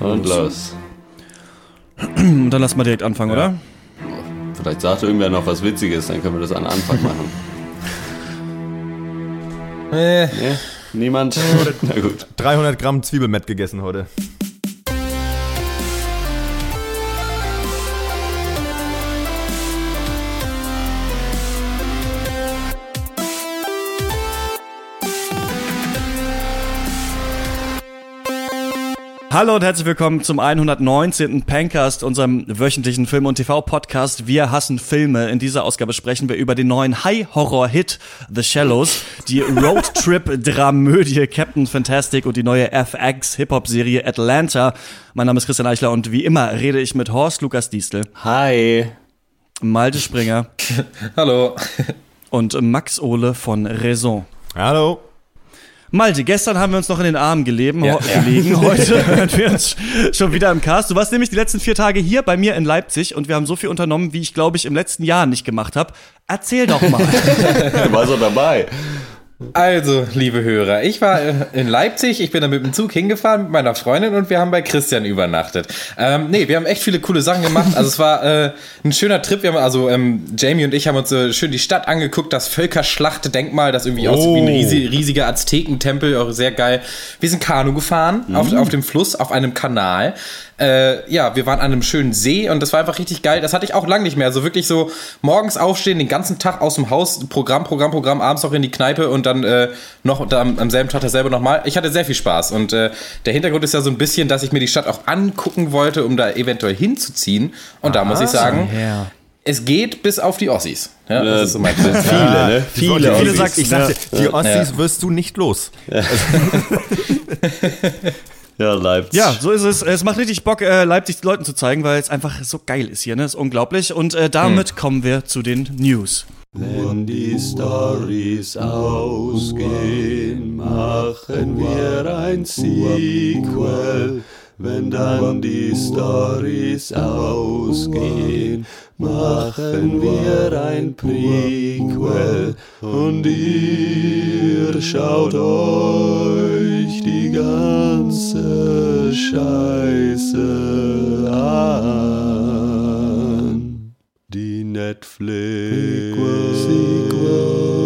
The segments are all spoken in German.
Und los. Und dann lass mal direkt anfangen, Ja. oder? Vielleicht sagt irgendwer noch was Witziges, dann können wir das an Anfang machen. Äh, Nee? Niemand? Na gut. 300 Gramm Zwiebelmett gegessen heute. Hallo und herzlich willkommen zum 119. Pancast, unserem wöchentlichen Film- und TV-Podcast. Wir hassen Filme. In dieser Ausgabe sprechen wir über den neuen High-Horror-Hit The Shallows, die Roadtrip-Dramödie Captain Fantastic und die neue FX-Hip-Hop-Serie Atlanta. Mein Name ist Christian Eichler und wie immer rede ich mit Horst Lukas Diestel, Hi. Malte Springer Hallo. und Max Ohle von Raison. Hallo. Malte, gestern haben wir uns noch in den Armen gelegen. Ja. Gelegen. Heute hören wir uns schon wieder im Cast. Du warst nämlich die letzten vier Tage hier bei mir in Leipzig und wir haben so viel unternommen, wie ich, glaube ich, im letzten Jahr nicht gemacht habe. Erzähl doch mal. Du warst doch dabei. Also, liebe Hörer, ich war äh, in Leipzig, ich bin da mit dem Zug hingefahren mit meiner Freundin und wir haben bei Christian übernachtet. Ähm, nee, wir haben echt viele coole Sachen gemacht. Also es war äh, ein schöner Trip. Wir haben also ähm, Jamie und ich haben uns äh, schön die Stadt angeguckt, das Völkerschlachtdenkmal, das irgendwie aussieht wie ein Oh. riesi riesiger Aztekentempel, auch sehr geil. Wir sind Kanu gefahren auf, auf dem Fluss, auf einem Kanal. Äh, ja, wir waren an einem schönen See und das war einfach richtig geil. Das hatte ich auch lang nicht mehr. Also wirklich so morgens aufstehen, den ganzen Tag aus dem Haus, Programm, Programm, Programm, abends noch in die Kneipe und dann äh, noch da am, selben Tag dasselbe nochmal. Ich hatte sehr viel Spaß und äh, der Hintergrund ist ja so ein bisschen, dass ich mir die Stadt auch angucken wollte, um da eventuell hinzuziehen. Und da muss ich sagen, ja. es geht bis auf die Ossis. Ja, das ist so mein Viele, ne? Viele, Viele. Ossis. sagt, ich sagte, die Ossis wirst du nicht los. Ja, Leipzig. Ja, so ist es. Es macht richtig Bock, äh, Leipzig Leuten zu zeigen, weil es einfach so geil ist hier, ne? Ist unglaublich. Und äh, damit kommen wir zu den News. Wenn die Stories ausgehen, machen wir ein Sequel. Wenn dann die Stories ausgehen, machen wir ein Prequel. Und ihr schaut euch die ganze Scheiße an. Die Netflix Sequels.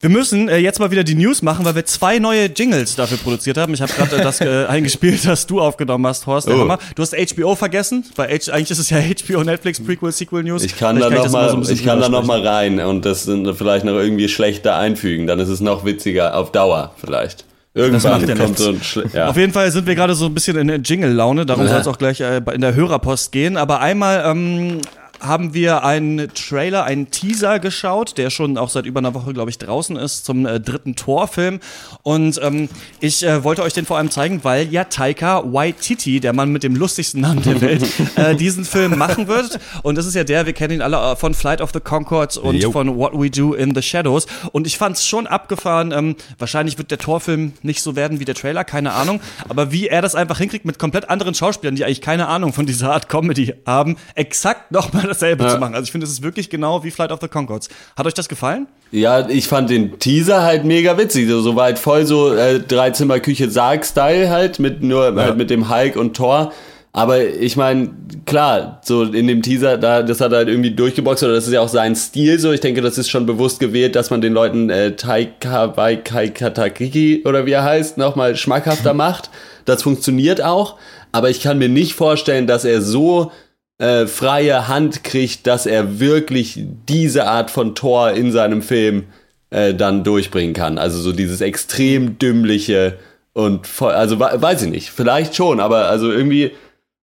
Wir müssen äh, jetzt mal wieder die News machen, weil wir zwei neue Jingles dafür produziert haben. Ich habe gerade äh, das äh, eingespielt, das du aufgenommen hast, Horst. Der Oh. Hammer. Du hast HBO vergessen, weil H eigentlich ist es ja HBO, Netflix, Prequel, Sequel News. Ich kann da noch das immer mal, so ich kann da noch mal rein und das sind vielleicht noch irgendwie schlechter einfügen. Dann ist es noch witziger auf Dauer vielleicht. Irgendwann macht ja kommt so ein Schle ja. Auf jeden Fall sind wir gerade so ein bisschen in der Jingle-Laune, darum soll es auch gleich äh, in der Hörerpost gehen. Aber einmal ähm, haben wir einen Trailer, einen Teaser geschaut, der schon auch seit über einer Woche, glaube ich, draußen ist, zum äh, dritten Torfilm. Und ähm, ich äh, wollte euch den vor allem zeigen, weil ja Taika Waititi, der Mann mit dem lustigsten Namen der Welt, äh, diesen Film machen wird. Und das ist ja der, wir kennen ihn alle äh, von Flight of the Concords und Jo. von What We Do in the Shadows. Und ich fand's schon abgefahren. Ähm, wahrscheinlich wird der Torfilm nicht so werden wie der Trailer, keine Ahnung. Aber wie er das einfach hinkriegt mit komplett anderen Schauspielern, die eigentlich keine Ahnung von dieser Art Comedy haben, exakt nochmal dasselbe Ja. zu machen. Also ich finde, es ist wirklich genau wie Flight of the Concords. Hat euch das gefallen? ja, ich fand den Teaser halt mega witzig. So, so weit voll so äh, Dreizimmer-Küche Sarg-Style halt, mit nur halt mit dem Hulk und Thor. Aber ich meine, klar, so in dem Teaser, da, das hat er halt irgendwie durchgeboxt, oder das ist ja auch sein Stil so. Ich denke, das ist schon bewusst gewählt, dass man den Leuten äh, Taika Waikatakiki oder wie er heißt, nochmal schmackhafter macht. Das funktioniert auch, aber ich kann mir nicht vorstellen, dass er so äh, freie Hand kriegt, dass er wirklich diese Art von Tor in seinem Film äh, dann durchbringen kann. Also so dieses extrem dümmliche und voll, also we- weiß ich nicht, vielleicht schon, aber also irgendwie,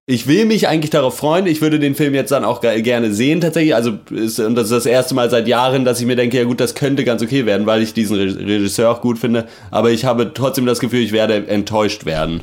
ich will mich eigentlich darauf freuen. Ich würde den Film jetzt dann auch ge- gerne sehen tatsächlich. Also ist, und das ist das erste Mal seit Jahren, dass ich mir denke, ja gut, das könnte ganz okay werden, weil ich diesen Re Regisseur auch gut finde. Aber ich habe trotzdem das Gefühl, ich werde enttäuscht werden.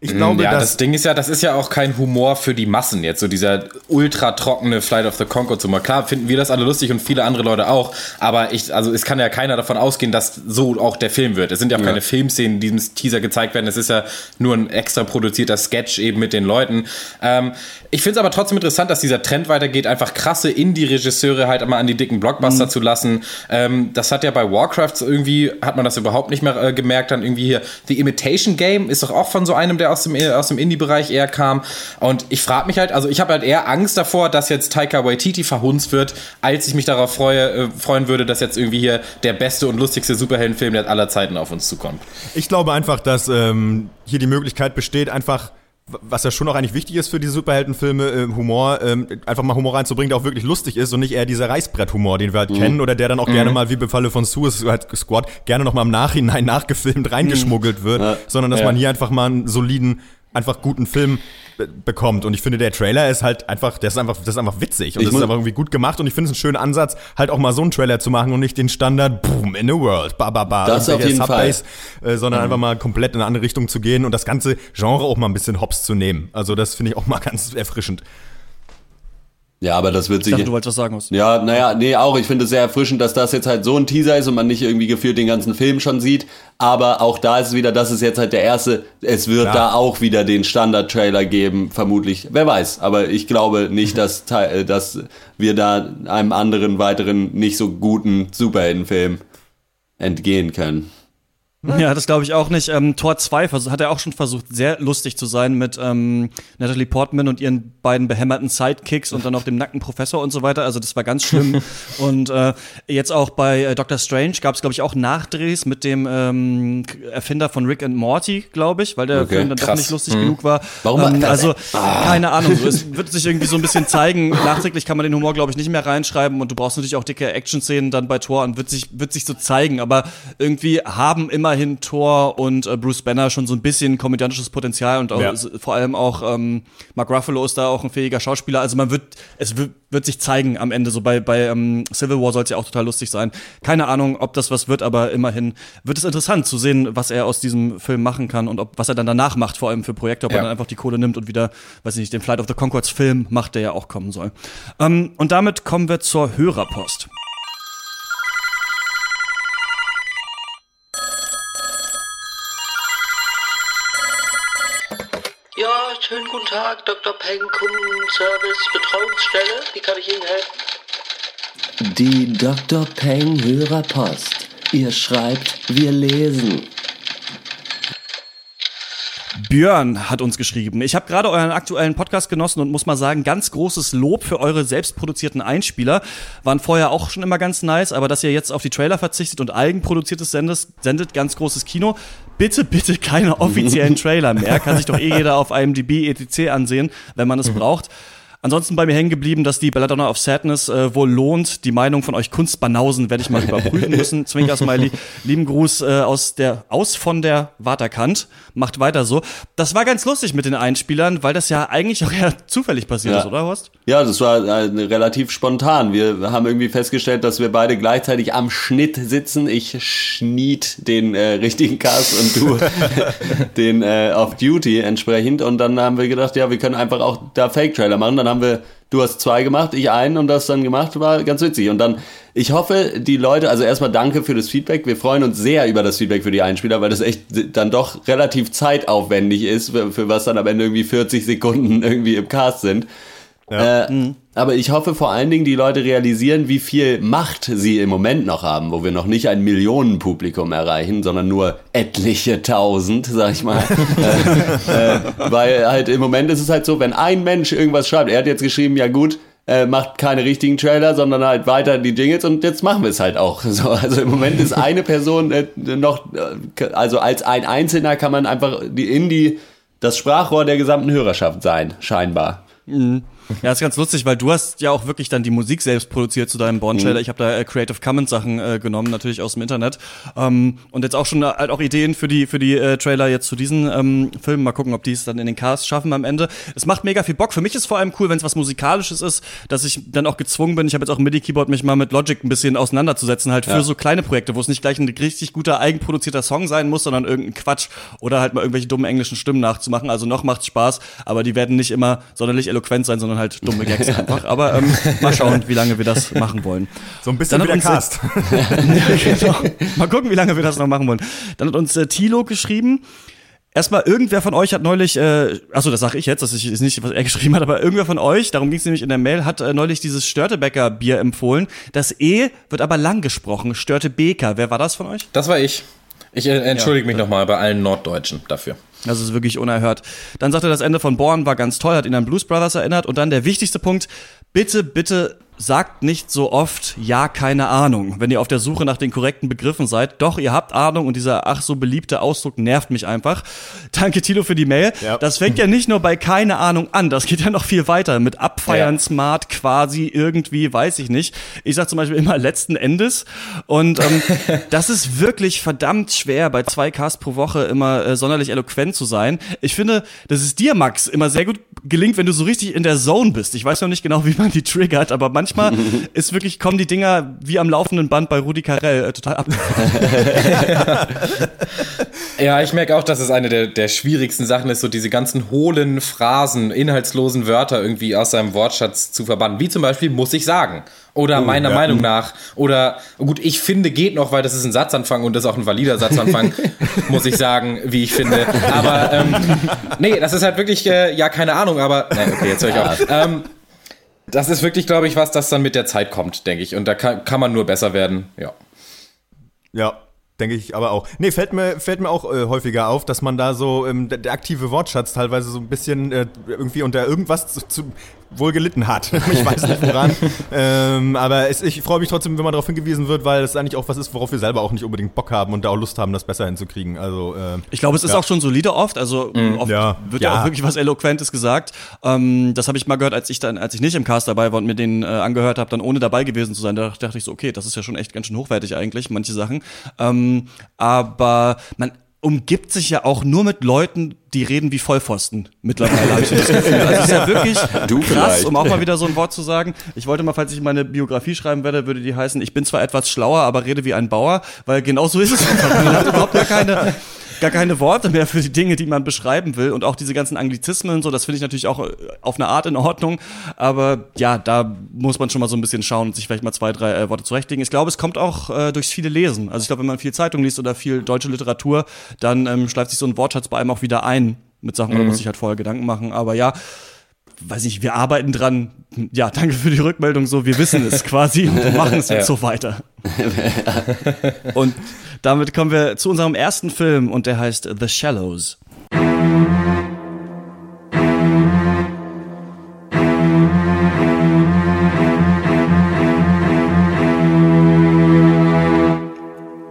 Ich glaube, ja, das Ding ist ja, das ist ja auch kein Humor für die Massen jetzt, so dieser ultra trockene Flight of the Conchords Humor. Klar finden wir das alle lustig und viele andere Leute auch, aber ich, also es kann ja keiner davon ausgehen, dass so auch der Film wird. Es sind ja auch keine Filmszenen, die in diesem Teaser gezeigt werden. Es ist ja nur ein extra produzierter Sketch eben mit den Leuten. Ähm, ich finde es aber trotzdem interessant, dass dieser Trend weitergeht, einfach krasse Indie-Regisseure halt mal an die dicken Blockbuster zu lassen. Ähm, das hat ja bei Warcraft irgendwie, hat man das überhaupt nicht mehr äh, gemerkt, dann irgendwie hier The Imitation Game ist doch auch von so einem, der aus dem, aus dem Indie-Bereich eher kam. Und ich frage mich halt, also ich habe halt eher Angst davor, dass jetzt Taika Waititi verhunzt wird, als ich mich darauf freue, äh, freuen würde, dass jetzt irgendwie hier der beste und lustigste Superheldenfilm der aller Zeiten auf uns zukommt. Ich glaube einfach, dass ähm, hier die Möglichkeit besteht, einfach, was ja schon auch eigentlich wichtig ist für die Superheldenfilme, äh, Humor, ähm, einfach mal Humor reinzubringen, der auch wirklich lustig ist und nicht eher dieser Reißbrett-Humor, den wir halt kennen oder der dann auch gerne mal, wie im Falle von Suicide Squad, gerne noch mal im Nachhinein nachgefilmt reingeschmuggelt wird, Ja. sondern dass Ja. man hier einfach mal einen soliden, einfach guten Film be- bekommt. Und ich finde, der Trailer ist halt einfach, der ist einfach, das ist einfach witzig und Ich das ist einfach irgendwie gut gemacht und ich finde es einen schönen Ansatz, halt auch mal so einen Trailer zu machen und nicht den Standard Boom in the World, ba ba ba, Das auf jeden Fall. Subbass, äh, sondern einfach mal komplett in eine andere Richtung zu gehen und das ganze Genre auch mal ein bisschen hops zu nehmen. Also das finde ich auch mal ganz erfrischend. Ja, aber das wird Ich sich. dachte, du wolltest was sagen. Horst. Ja, naja, nee, auch. Ich finde es sehr erfrischend, dass das jetzt halt so ein Teaser ist und man nicht irgendwie gefühlt den ganzen Film schon sieht. Aber auch da ist es wieder, das ist jetzt halt der erste. Es wird Klar. da auch wieder den Standard-Trailer geben, vermutlich. Wer weiß. Aber ich glaube nicht, dass, äh, dass wir da einem anderen weiteren nicht so guten Superheldenfilm entgehen können. Ja, das glaube ich auch nicht. Ähm, Tor 2 vers- hat er auch schon versucht, sehr lustig zu sein mit ähm, Natalie Portman und ihren beiden behämmerten Sidekicks und dann noch dem nackten Professor und so weiter. Also das war ganz schlimm. und äh, jetzt auch bei äh, Doctor Strange gab es, glaube ich, auch Nachdrehs mit dem ähm, Erfinder von Rick and Morty, glaube ich, weil der Okay, Film dann doch krass. nicht lustig genug war. Warum- Ähm, also, keine Ahnung. Es wird sich irgendwie so ein bisschen zeigen. Nachträglich kann man den Humor, glaube ich, nicht mehr reinschreiben und du brauchst natürlich auch dicke Action-Szenen dann bei Thor und wird sich, wird sich so zeigen. Aber irgendwie haben immerhin Thor und äh, Bruce Banner schon so ein bisschen komödiantisches Potenzial und auch, Ja. vor allem auch ähm, Mark Ruffalo ist da auch ein fähiger Schauspieler. Also man wird, es wird, wird sich zeigen am Ende. So bei, bei ähm, Civil War soll es ja auch total lustig sein. Keine Ahnung, ob das was wird, aber immerhin wird es interessant zu sehen, was er aus diesem Film machen kann und ob, was er dann danach macht, vor allem für Projekte, ob Ja. er dann einfach die Kohle nimmt und wieder, weiß ich nicht, den Flight of the Concords Film macht, der ja auch kommen soll. Ähm, und damit kommen wir zur Hörerpost. Ja, schönen guten Tag, Dr. Peng, Kundenservice, Betreuungsstelle. Wie kann ich Ihnen helfen? Die Dr. Peng Hörerpost. Ihr schreibt, wir lesen. Björn hat uns geschrieben. Ich habe gerade euren aktuellen Podcast genossen und muss mal sagen, ganz großes Lob für eure selbstproduzierten Einspieler. Waren vorher auch schon immer ganz nice, aber dass ihr jetzt auf die Trailer verzichtet und eigenproduziertes sendet, sendet ganz großes Kino. Bitte, bitte keine offiziellen Trailer mehr. Kann sich doch eh jeder auf IMDb etc. ansehen, wenn man es braucht. Ansonsten bei mir hängen geblieben, dass die Belladonna of Sadness äh, wohl lohnt. Die Meinung von euch Kunstbanausen werde ich mal überprüfen müssen. Zwinker-Smiley. Lieben Gruß äh, aus der aus von der Waterkant. Macht weiter so. Das war ganz lustig mit den Einspielern, weil das ja eigentlich auch eher zufällig passiert Ja. ist, oder Horst? Ja, das war äh, relativ spontan. Wir haben irgendwie festgestellt, dass wir beide gleichzeitig am Schnitt sitzen. Ich schnied den äh, richtigen Cast und du den äh, auf Duty entsprechend. Und dann haben wir gedacht, ja, wir können einfach auch da Fake-Trailer machen. Dann haben wir, du hast zwei gemacht, ich einen und das dann gemacht, war ganz witzig. Und dann, ich hoffe, die Leute, also erstmal danke für das Feedback. Wir freuen uns sehr über das Feedback für die Einspieler, weil das echt dann doch relativ zeitaufwendig ist, für, für was dann am Ende irgendwie 40 Sekunden irgendwie im Cast sind. Äh, Aber ich hoffe vor allen Dingen, die Leute realisieren, wie viel Macht sie im Moment noch haben, wo wir noch nicht ein Millionenpublikum erreichen, sondern nur etliche tausend, sag ich mal. äh, äh, weil halt im Moment ist es halt so, wenn ein Mensch irgendwas schreibt, er hat jetzt geschrieben, ja gut, äh, macht keine richtigen Trailer, sondern halt weiter die Jingles und jetzt machen wir es halt auch. So, also im Moment ist eine Person äh, noch, äh, also als ein Einzelner kann man einfach die in die das Sprachrohr der gesamten Hörerschaft sein, scheinbar. Ja, ist ganz lustig, weil du hast ja auch wirklich dann die Musik selbst produziert zu deinem Born-Trailer. Mhm. Ich habe da äh, Creative Commons Sachen äh, genommen, natürlich aus dem Internet. Ähm, und jetzt auch schon äh, halt auch Ideen für die, für die äh, Trailer jetzt zu diesen ähm, Filmen. Mal gucken, ob die es dann in den Cast schaffen am Ende. Es macht mega viel Bock. Für mich ist vor allem cool, wenn es was Musikalisches ist, dass ich dann auch gezwungen bin. Ich habe jetzt auch MIDI-Keyboard mich mal mit Logic ein bisschen auseinanderzusetzen, halt für ja. so kleine Projekte, wo es nicht gleich ein richtig guter eigenproduzierter Song sein muss, sondern irgendein Quatsch oder halt mal irgendwelche dummen englischen Stimmen nachzumachen. Also noch macht's Spaß, aber die werden nicht immer sonderlich eloquent sein, sondern halt dumme Gags einfach. Aber ähm, mal schauen, wie lange wir das machen wollen. So ein bisschen wie der Cast. ja, genau. Mal gucken, wie lange wir das noch machen wollen. Dann hat uns äh, Tilo geschrieben. Erstmal, irgendwer von euch hat neulich, äh, achso, das sage ich jetzt, das ist nicht, was er geschrieben hat, aber irgendwer von euch, darum ging es nämlich in der Mail, hat äh, neulich dieses Störtebecker Bier empfohlen. Das E wird aber lang gesprochen, Störtebeker. Wer war das von euch? Das war ich. Ich äh, entschuldige ja. mich nochmal bei allen Norddeutschen dafür. Das ist wirklich unerhört. Dann sagte er, das Ende von Born war ganz toll, hat ihn an Blues Brothers erinnert. Und dann der wichtigste Punkt, bitte, bitte sagt nicht so oft, ja, keine Ahnung, wenn ihr auf der Suche nach den korrekten Begriffen seid. Doch, ihr habt Ahnung und dieser ach so beliebte Ausdruck nervt mich einfach. Danke, Tilo, für die Mail. Ja. Das fängt ja nicht nur bei keine Ahnung an, das geht ja noch viel weiter mit abfeiern, ja. smart, quasi, irgendwie, weiß ich nicht. Ich sag zum Beispiel immer letzten Endes und ähm, das ist wirklich verdammt schwer, bei zwei Casts pro Woche immer äh, sonderlich eloquent zu sein. Ich finde, dass es dir, Max, immer sehr gut gelingt, wenn du so richtig in der Zone bist. Ich weiß noch nicht genau, wie man die triggert, aber manchmal ist wirklich, kommen die Dinger wie am laufenden Band bei Rudi Carell äh, total ab. ja, ich merke auch, dass es eine der, der schwierigsten Sachen ist, so diese ganzen hohlen Phrasen, inhaltslosen Wörter irgendwie aus seinem Wortschatz zu verbannen. Wie zum Beispiel muss ich sagen. Oder oh, meiner ja. Meinung nach. Oder gut, ich finde geht noch, weil das ist ein Satzanfang und das ist auch ein valider Satzanfang, muss ich sagen, wie ich finde. Aber ähm, nee, das ist halt wirklich, äh, ja, keine Ahnung, aber. Nee, okay, jetzt höre ich auf. Ähm, das ist wirklich, glaube ich, was, das dann mit der Zeit kommt, denke ich. Und da kann, kann man nur besser werden, ja. Ja, Denke ich aber auch. Nee, fällt mir, fällt mir auch äh, häufiger auf, dass man da so, ähm, der, der, aktive Wortschatz teilweise so ein bisschen äh, irgendwie unter irgendwas zu, zu, wohl gelitten hat. ich weiß nicht woran. ähm, aber es, ich freue mich trotzdem, wenn man darauf hingewiesen wird, weil es eigentlich auch was ist, worauf wir selber auch nicht unbedingt Bock haben und da auch Lust haben, das besser hinzukriegen. Also, äh, ich glaube, es ist ja. auch schon solide oft. Also mhm. oft ja. wird ja. ja. auch wirklich was Eloquentes gesagt. Ähm, das habe ich mal gehört, als ich dann, als ich nicht im Cast dabei war und mir den äh, angehört habe, dann ohne dabei gewesen zu sein. Da dachte ich so, okay, das ist ja schon echt ganz schön hochwertig eigentlich, manche Sachen. Ähm, aber man umgibt sich ja auch nur mit Leuten, die reden wie Vollpfosten mittlerweile, habe ich das Gefühl. Also ist ja wirklich du krass, vielleicht. um auch mal wieder so ein Wort zu sagen. Ich wollte mal, falls ich meine Biografie schreiben werde, würde die heißen, ich bin zwar etwas schlauer, aber rede wie ein Bauer, weil genau so ist es einfach. Man hat überhaupt gar keine, gar keine Worte mehr für die Dinge, die man beschreiben will. Und auch diese ganzen Anglizismen so, das finde ich natürlich auch äh, auf eine Art in Ordnung. Aber ja, da muss man schon mal so ein bisschen schauen und sich vielleicht mal zwei, drei äh, Worte zurechtlegen. Ich glaube, es kommt auch äh, durchs viele Lesen. Also ich glaube, wenn man viel Zeitung liest oder viel deutsche Literatur, dann ähm, schleift sich so ein Wortschatz bei einem auch wieder ein mit Sachen, mhm. oder muss ich halt vorher Gedanken machen. Aber ja, weiß ich, wir arbeiten dran. Ja, danke für die Rückmeldung. So, wir wissen es quasi und machen es jetzt ja. so weiter. und damit kommen wir zu unserem ersten Film und der heißt The Shallows.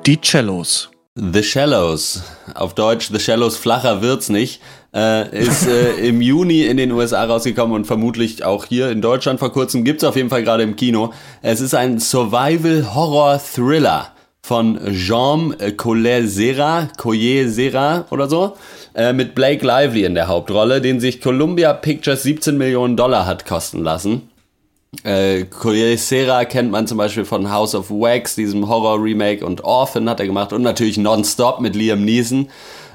Die Cellos. The Shallows. Auf Deutsch The Shallows, flacher wird's nicht. Äh, ist äh, im Juni in den USA rausgekommen und vermutlich auch hier in Deutschland vor kurzem. Gibt's auf jeden Fall gerade im Kino. Es ist ein Survival-Horror-Thriller von Jean Collet-Serra, Collet-Serra oder so, äh, mit Blake Lively in der Hauptrolle, den sich Columbia Pictures 17 Millionen Dollar hat kosten lassen. Äh, Serra kennt man zum Beispiel von House of Wax, diesem Horror-Remake und Orphan hat er gemacht und natürlich Nonstop mit Liam Neeson.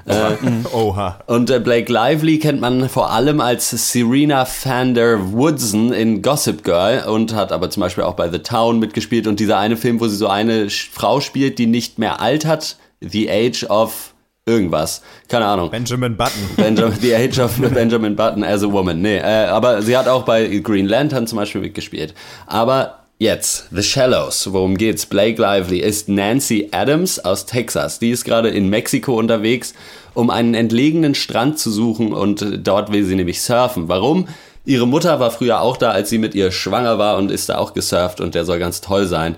Äh, Oha. Und äh, Blake Lively kennt man vor allem als Serena van der Woodson in Gossip Girl und hat aber zum Beispiel auch bei The Town mitgespielt und dieser eine Film, wo sie so eine Frau spielt, die nicht mehr alt hat, The Age of irgendwas. Keine Ahnung. Benjamin Button. Benjamin, The Age of Benjamin Button as a Woman. Nee, äh, aber sie hat auch bei Green Lantern zum Beispiel mitgespielt. Aber Jetzt, The Shallows, worum geht's? Blake Lively ist Nancy Adams aus Texas. Die ist gerade in Mexiko unterwegs, um einen entlegenen Strand zu suchen und dort will sie nämlich surfen. Warum? Ihre Mutter war früher auch da, als sie mit ihr schwanger war und ist da auch gesurft und der soll ganz toll sein.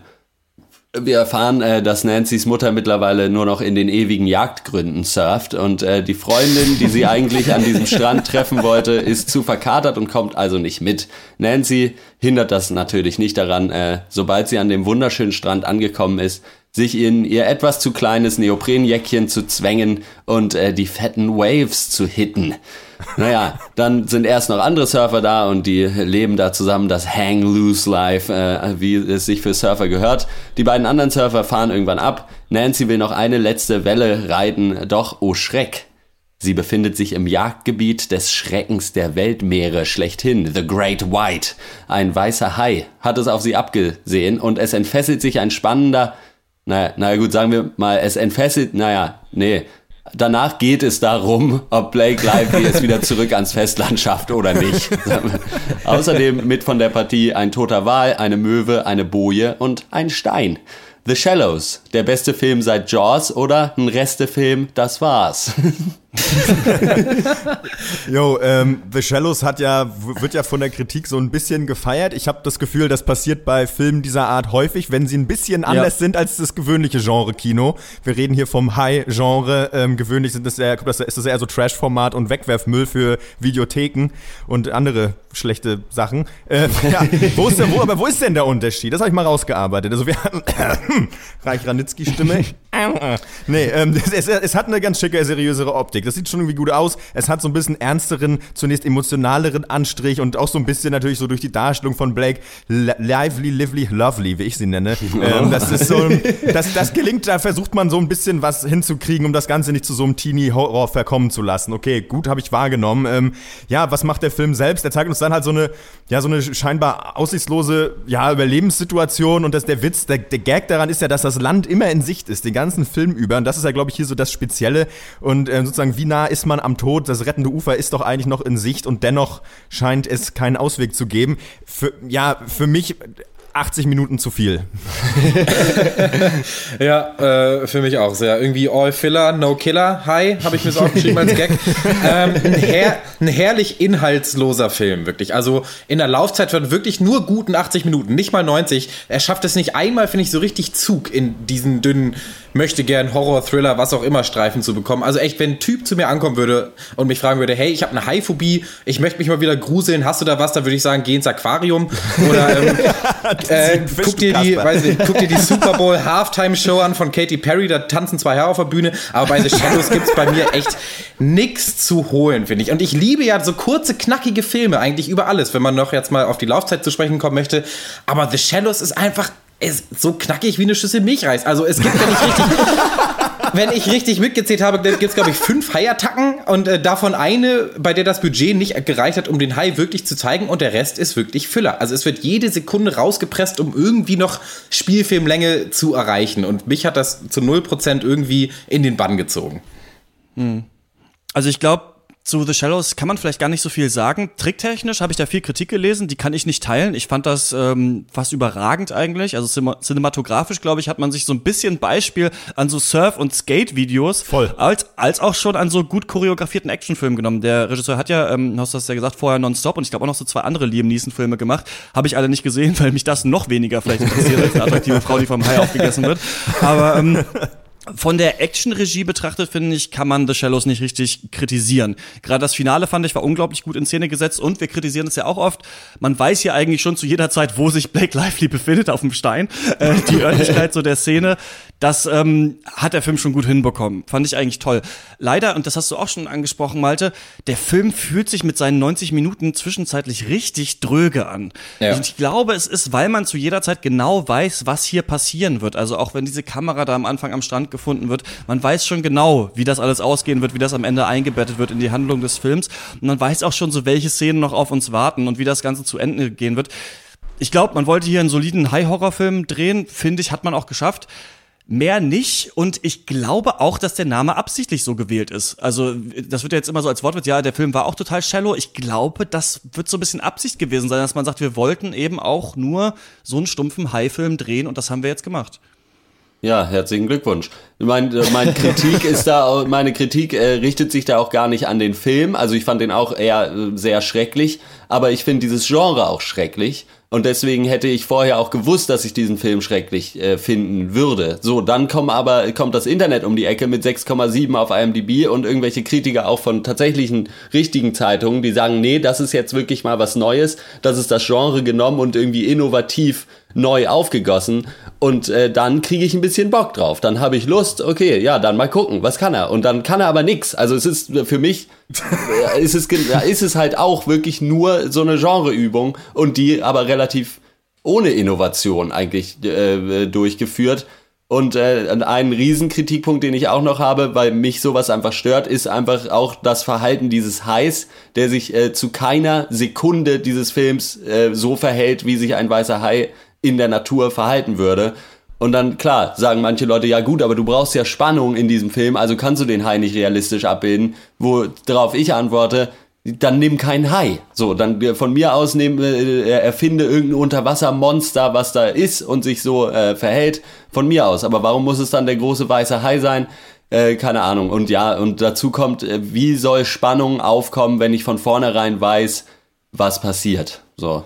Wir erfahren, äh, dass Nancy's Mutter mittlerweile nur noch in den ewigen Jagdgründen surft und äh, die Freundin, die sie eigentlich an diesem Strand treffen wollte, ist zu verkatert und kommt also nicht mit. Nancy hindert das natürlich nicht daran, äh, sobald sie an dem wunderschönen Strand angekommen ist, sich in ihr etwas zu kleines Neoprenjäckchen zu zwängen und äh, die fetten Waves zu hitten. Naja, dann sind erst noch andere Surfer da und die leben da zusammen das Hang Loose Life, äh, wie es sich für Surfer gehört. Die beiden anderen Surfer fahren irgendwann ab. Nancy will noch eine letzte Welle reiten, doch oh Schreck. Sie befindet sich im Jagdgebiet des Schreckens der Weltmeere schlechthin, The Great White. Ein weißer Hai hat es auf sie abgesehen und es entfesselt sich ein spannender, naja, naja gut, sagen wir mal, es entfesselt, naja, nee, Danach geht es darum, ob Blake Lively es wieder zurück ans Festland schafft oder nicht. Außerdem mit von der Partie ein toter Wal, eine Möwe, eine Boje und ein Stein. The Shallows, der beste Film seit Jaws oder ein Restefilm, das war's. Jo, ähm, The Shallows hat ja, wird ja von der Kritik so ein bisschen gefeiert. Ich habe das Gefühl, das passiert bei Filmen dieser Art häufig, wenn sie ein bisschen anders sind als das gewöhnliche Genre-Kino. Wir reden hier vom High-Genre. Ähm, gewöhnlich sind das eher, das ist das eher so Trash-Format und Wegwerfmüll für Videotheken und andere schlechte Sachen. Äh, ja, wo ist denn, wo, aber wo ist denn der Unterschied? Das habe ich mal rausgearbeitet. Also wir hatten Reich Ranitzky-Stimme. nee, ähm, es, es hat eine ganz schicke, seriösere Optik. Das sieht schon irgendwie gut aus. Es hat so ein bisschen ernsteren, zunächst emotionaleren Anstrich und auch so ein bisschen natürlich so durch die Darstellung von Blake lively, lively, lovely, wie ich sie nenne. ähm, das ist so, das, das gelingt, da versucht man so ein bisschen was hinzukriegen, um das Ganze nicht zu so einem Teenie-Horror verkommen zu lassen. Okay, gut, habe ich wahrgenommen. Ähm, ja, was macht der Film selbst? Er zeigt uns dann halt so eine, ja, so eine scheinbar aussichtslose, ja, Überlebenssituation und das, der Witz, der, der Gag daran ist ja, dass das Land immer in Sicht ist, den ganzen Film über. Und das ist ja, glaube ich, hier so das Spezielle. Und äh, sozusagen, wie nah ist man am Tod? Das rettende Ufer ist doch eigentlich noch in Sicht und dennoch scheint es keinen Ausweg zu geben. Für, ja, für mich 80 Minuten zu viel. ja, äh, für mich auch sehr. Irgendwie All Filler, No Killer. Hi, habe ich mir so aufgeschrieben als Gag. ähm, ein, her ein, herrlich inhaltsloser Film, wirklich. Also in der Laufzeit von wirklich nur guten 80 Minuten, nicht mal 90. Er schafft es nicht einmal, finde ich, so richtig Zug in diesen dünnen möchte gern Horror, Thriller, was auch immer Streifen zu bekommen. Also echt, wenn ein Typ zu mir ankommen würde und mich fragen würde, hey, ich habe eine Haiphobie, ich möchte mich mal wieder gruseln, hast du da was? Da würde ich sagen, geh ins Aquarium oder ähm, äh, guck, dir die, weiß nicht, guck dir die Super Bowl Halftime Show an von Katy Perry, da tanzen zwei Herren auf der Bühne, aber bei The Shadows gibt es bei mir echt nichts zu holen, finde ich. Und ich liebe ja so kurze, knackige Filme eigentlich über alles, wenn man noch jetzt mal auf die Laufzeit zu sprechen kommen möchte. Aber The Shadows ist einfach ist so knackig wie eine Schüssel Milchreis. Also es gibt, wenn ich richtig, wenn ich richtig mitgezählt habe, gibt es, glaube ich, fünf Haiattacken und äh, davon eine, bei der das Budget nicht gereicht hat, um den Hai wirklich zu zeigen und der Rest ist wirklich Füller. Also es wird jede Sekunde rausgepresst, um irgendwie noch Spielfilmlänge zu erreichen. Und mich hat das zu 0% irgendwie in den Bann gezogen. Hm. Also ich glaube, zu The Shallows kann man vielleicht gar nicht so viel sagen. Tricktechnisch habe ich da viel Kritik gelesen, die kann ich nicht teilen. Ich fand das ähm, fast überragend eigentlich. Also cinematografisch, glaube ich, hat man sich so ein bisschen Beispiel an so Surf- und Skate-Videos Voll. Als, als auch schon an so gut choreografierten Actionfilmen genommen. Der Regisseur hat ja, ähm, hast du das ja gesagt, vorher Nonstop und ich glaube auch noch so zwei andere Liam Neeson-Filme gemacht. Habe ich alle nicht gesehen, weil mich das noch weniger vielleicht interessiert als eine attraktive Frau, die vom Hai aufgegessen wird. Aber ähm, von der Action-Regie betrachtet, finde ich, kann man The Shallows nicht richtig kritisieren. Gerade das Finale fand ich war unglaublich gut in Szene gesetzt und wir kritisieren es ja auch oft. Man weiß ja eigentlich schon zu jeder Zeit, wo sich Blake Lively befindet auf dem Stein. Äh, die Örtlichkeit so der Szene. Das ähm, hat der Film schon gut hinbekommen. Fand ich eigentlich toll. Leider, und das hast du auch schon angesprochen, Malte, der Film fühlt sich mit seinen 90 Minuten zwischenzeitlich richtig dröge an. Ja. Und ich glaube, es ist, weil man zu jeder Zeit genau weiß, was hier passieren wird. Also auch wenn diese Kamera da am Anfang am Strand gefunden wird, man weiß schon genau, wie das alles ausgehen wird, wie das am Ende eingebettet wird in die Handlung des Films. Und man weiß auch schon so, welche Szenen noch auf uns warten und wie das Ganze zu Ende gehen wird. Ich glaube, man wollte hier einen soliden High-Horror-Film drehen, finde ich, hat man auch geschafft. Mehr nicht und ich glaube auch, dass der Name absichtlich so gewählt ist. Also das wird ja jetzt immer so als Wortwitz, ja, der Film war auch total shallow. Ich glaube, das wird so ein bisschen Absicht gewesen sein, dass man sagt, wir wollten eben auch nur so einen stumpfen High-Film drehen und das haben wir jetzt gemacht. Ja, herzlichen Glückwunsch. Mein, äh, meine Kritik ist da, meine Kritik äh, richtet sich da auch gar nicht an den Film. Also ich fand den auch eher äh, sehr schrecklich, aber ich finde dieses Genre auch schrecklich Und deswegen hätte ich vorher auch gewusst, dass ich diesen Film schrecklich äh, finden würde. So, dann kommt aber kommt das Internet um die Ecke mit 6,7 auf IMDb und irgendwelche Kritiker auch von tatsächlichen richtigen Zeitungen, die sagen, nee, das ist jetzt wirklich mal was Neues, das ist das Genre genommen und irgendwie innovativ neu aufgegossen und äh, dann kriege ich ein bisschen Bock drauf. Dann habe ich Lust, okay, ja, dann mal gucken, was kann er? Und dann kann er aber nix. Also es ist für mich äh, ist es ist es halt auch wirklich nur so eine Genreübung und die aber relativ ohne Innovation eigentlich äh, durchgeführt. Und äh, ein Riesenkritikpunkt, den ich auch noch habe, weil mich sowas einfach stört, ist einfach auch das Verhalten dieses Hais, der sich äh, zu keiner Sekunde dieses Films äh, so verhält, wie sich ein weißer Hai in der Natur verhalten würde. Und dann, klar, sagen manche Leute, ja gut, aber du brauchst ja Spannung in diesem Film, also kannst du den Hai nicht realistisch abbilden. Worauf ich antworte, dann nimm keinen Hai. So, dann äh, von mir aus nehm, äh, erfinde irgendein Unterwassermonster, was da ist und sich so äh, verhält. Von mir aus. Aber warum muss es dann der große weiße Hai sein? Äh, keine Ahnung. Und ja, und dazu kommt, äh, wie soll Spannung aufkommen, wenn ich von vornherein weiß, was passiert? So.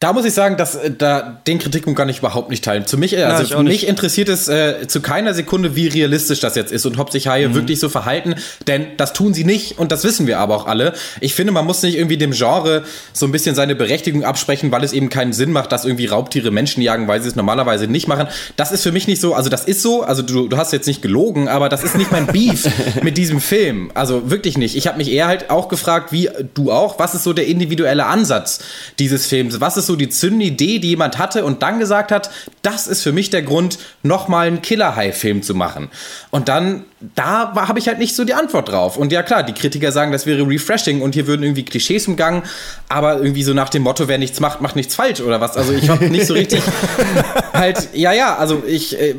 Da muss ich sagen, dass äh, da den Kritikpunkt kann ich überhaupt nicht teilen. Zu mich, äh, also auch mich nicht. interessiert es äh, zu keiner Sekunde, wie realistisch das jetzt ist und ob sich Haie wirklich so verhalten, denn das tun sie nicht und das wissen wir aber auch alle. Ich finde, man muss nicht irgendwie dem Genre so ein bisschen seine Berechtigung absprechen, weil es eben keinen Sinn macht, dass irgendwie Raubtiere Menschen jagen, weil sie es normalerweise nicht machen. Das ist für mich nicht so, also das ist so, also du, du hast jetzt nicht gelogen, aber das ist nicht mein Beef mit diesem Film. Also wirklich nicht. Ich habe mich eher halt auch gefragt, wie du auch, was ist so der individuelle Ansatz dieses Films? Was ist so die Zündidee, die jemand hatte und dann gesagt hat, das ist für mich der Grund, nochmal einen Killer-High-Film zu machen. Und dann, da habe ich halt nicht so die Antwort drauf. Und ja klar, die Kritiker sagen, das wäre refreshing und hier würden irgendwie Klischees umgangen, aber irgendwie so nach dem Motto, wer nichts macht, macht nichts falsch oder was. Also ich habe nicht so richtig halt, ja, ja, also ich, äh,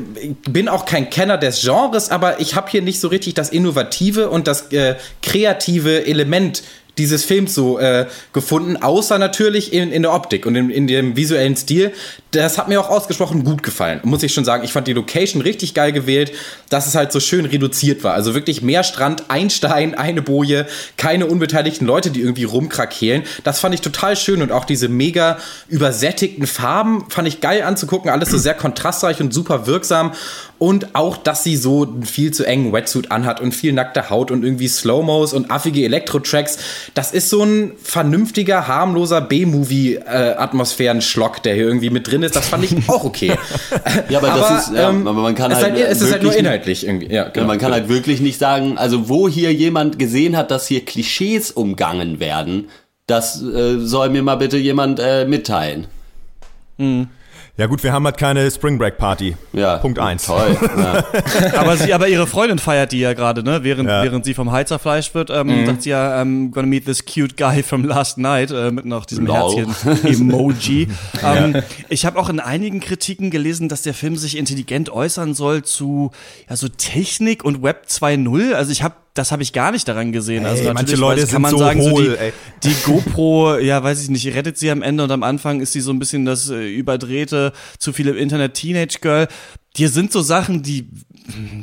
bin auch kein Kenner des Genres, aber ich habe hier nicht so richtig das Innovative und das äh, kreative Element dieses Films so äh, gefunden, außer natürlich in, in der Optik und in, in dem visuellen Stil. Das hat mir auch ausgesprochen gut gefallen, muss ich schon sagen. Ich fand die Location richtig geil gewählt, dass es halt so schön reduziert war. Also wirklich mehr Strand, ein Stein, eine Boje, keine unbeteiligten Leute, die irgendwie rumkrakehlen. Das fand ich total schön und auch diese mega übersättigten Farben fand ich geil anzugucken. Alles so sehr kontrastreich und super wirksam. Und auch, dass sie so einen viel zu engen Wetsuit anhat und viel nackte Haut und irgendwie Slow-Mos und affige Elektro-Tracks. Das ist so ein vernünftiger, harmloser B-Movie-Atmosphären-Schlock, der hier irgendwie mit drin ist. Das fand ich auch okay. Ja, aber, das ist, ja, aber man kann es halt, halt, es ist halt nur wirklich- inhaltlich irgendwie. Ja, genau. man kann halt wirklich nicht sagen, also wo hier jemand gesehen hat, dass hier Klischees umgangen werden, das äh, soll mir mal bitte jemand äh, mitteilen. Ja gut, wir haben halt keine Spring Break Party. Ja, Punkt eins. Toll. Ja. aber, sie, aber ihre Freundin feiert die ja gerade, ne? Während, Ja. während sie vom Hals zerfleischt wird, ähm, sagt sie ja, I'm gonna meet this cute guy from last night, äh, mit noch diesem Lol. Herzchen-Emoji. ähm, ich habe auch in einigen Kritiken gelesen, dass der Film sich intelligent äußern soll zu ja, so Technik und Web 2.0. Also ich habe das habe ich gar nicht daran gesehen. Also Ey, manche natürlich Leute weiß- sind kann man so sagen, so hohl, die, ey. die GoPro, ja, weiß ich nicht, rettet sie am Ende und am Anfang ist sie so ein bisschen das äh, überdrehte, zu viele im Internet Teenage Girl. Hier sind so Sachen, die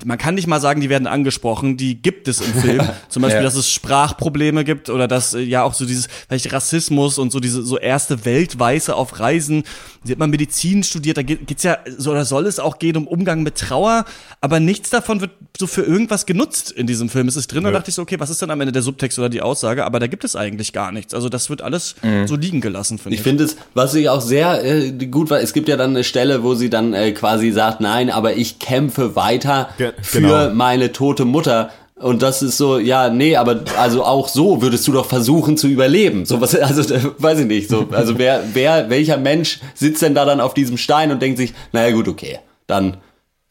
man kann nicht mal sagen, die werden angesprochen, die gibt es im Film. Zum Beispiel, Ja. dass es Sprachprobleme gibt oder dass äh, ja auch so dieses vielleicht Rassismus und so diese so erste Weltweiße auf Reisen. Sie hat mal Medizin studiert, da geht, geht's ja so oder soll es auch gehen um Umgang mit Trauer, aber nichts davon wird so für irgendwas genutzt in diesem Film. Es ist drin, da dachte ich so, okay, was ist denn am Ende der Subtext oder die Aussage? Aber da gibt es eigentlich gar nichts. Also das wird alles so liegen gelassen, finde ich. Ich finde es, was ich auch sehr äh, gut war, es gibt ja dann eine Stelle, wo sie dann äh, quasi sagt, nein, aber ich kämpfe weiter Ge- für genau. meine tote Mutter. Und das ist so, ja, nee, aber also auch so würdest du doch versuchen zu überleben. So was, also weiß ich nicht. So, also wer, wer, welcher Mensch sitzt denn da dann auf diesem Stein und denkt sich, naja gut, okay, dann,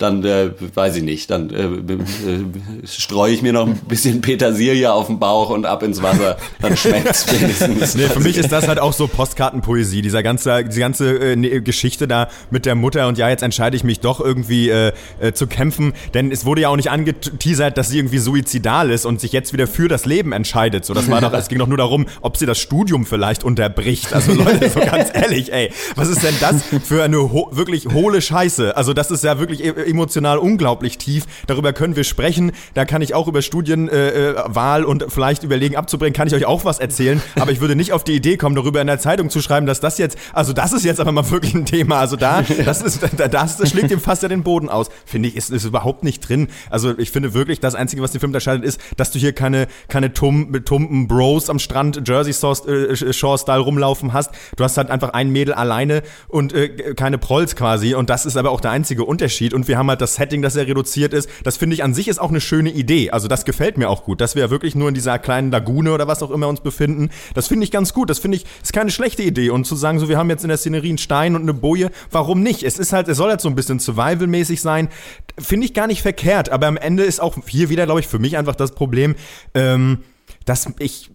dann äh, weiß ich nicht, dann äh, äh, streue ich mir noch ein bisschen Petersilie auf den Bauch und ab ins Wasser, dann schmeckt's wenigstens. Nee, für mich ist das halt auch so Postkartenpoesie, dieser ganze, diese ganze äh, ne- Geschichte da mit der Mutter und ja, jetzt entscheide ich mich doch irgendwie äh, äh, zu kämpfen, denn es wurde ja auch nicht angeteasert, dass sie irgendwie suizidal ist und sich jetzt wieder für das Leben entscheidet. So, das war doch, es ging doch nur darum, ob sie das Studium vielleicht unterbricht. Also Leute, so ganz ehrlich, ey, was ist denn das für eine ho wirklich hohle Scheiße? Also das ist ja wirklich emotional unglaublich tief. Darüber können wir sprechen. Da kann ich auch über Studienwahl äh, und vielleicht überlegen abzubringen, kann ich euch auch was erzählen. Aber ich würde nicht auf die Idee kommen, darüber in der Zeitung zu schreiben, dass das jetzt, also das ist jetzt aber mal wirklich ein Thema. Also da, das ist, das, das schlägt ihm fast ja den Boden aus. Finde ich, ist, ist überhaupt nicht drin. Also ich finde wirklich, das Einzige, was den Film unterscheidet, ist, dass du hier keine, keine tum, tumpen Bros am Strand Jersey äh, Shore-Style rumlaufen hast. Du hast halt einfach ein Mädel alleine und äh, keine Prolls quasi. Und das ist aber auch der einzige Unterschied. Und wir haben halt das Setting, das sehr reduziert ist. Das finde ich an sich ist auch eine schöne Idee. Also das gefällt mir auch gut, dass wir wirklich nur in dieser kleinen Lagune oder was auch immer uns befinden. Das finde ich ganz gut. Das finde ich, ist keine schlechte Idee. Und zu sagen, so, wir haben jetzt in der Szenerie einen Stein und eine Boje, warum nicht? Es ist halt, es soll halt so ein bisschen Survival-mäßig sein. Finde ich gar nicht verkehrt. Aber am Ende ist auch hier wieder, glaube ich, für mich einfach das Problem, ähm, dass ich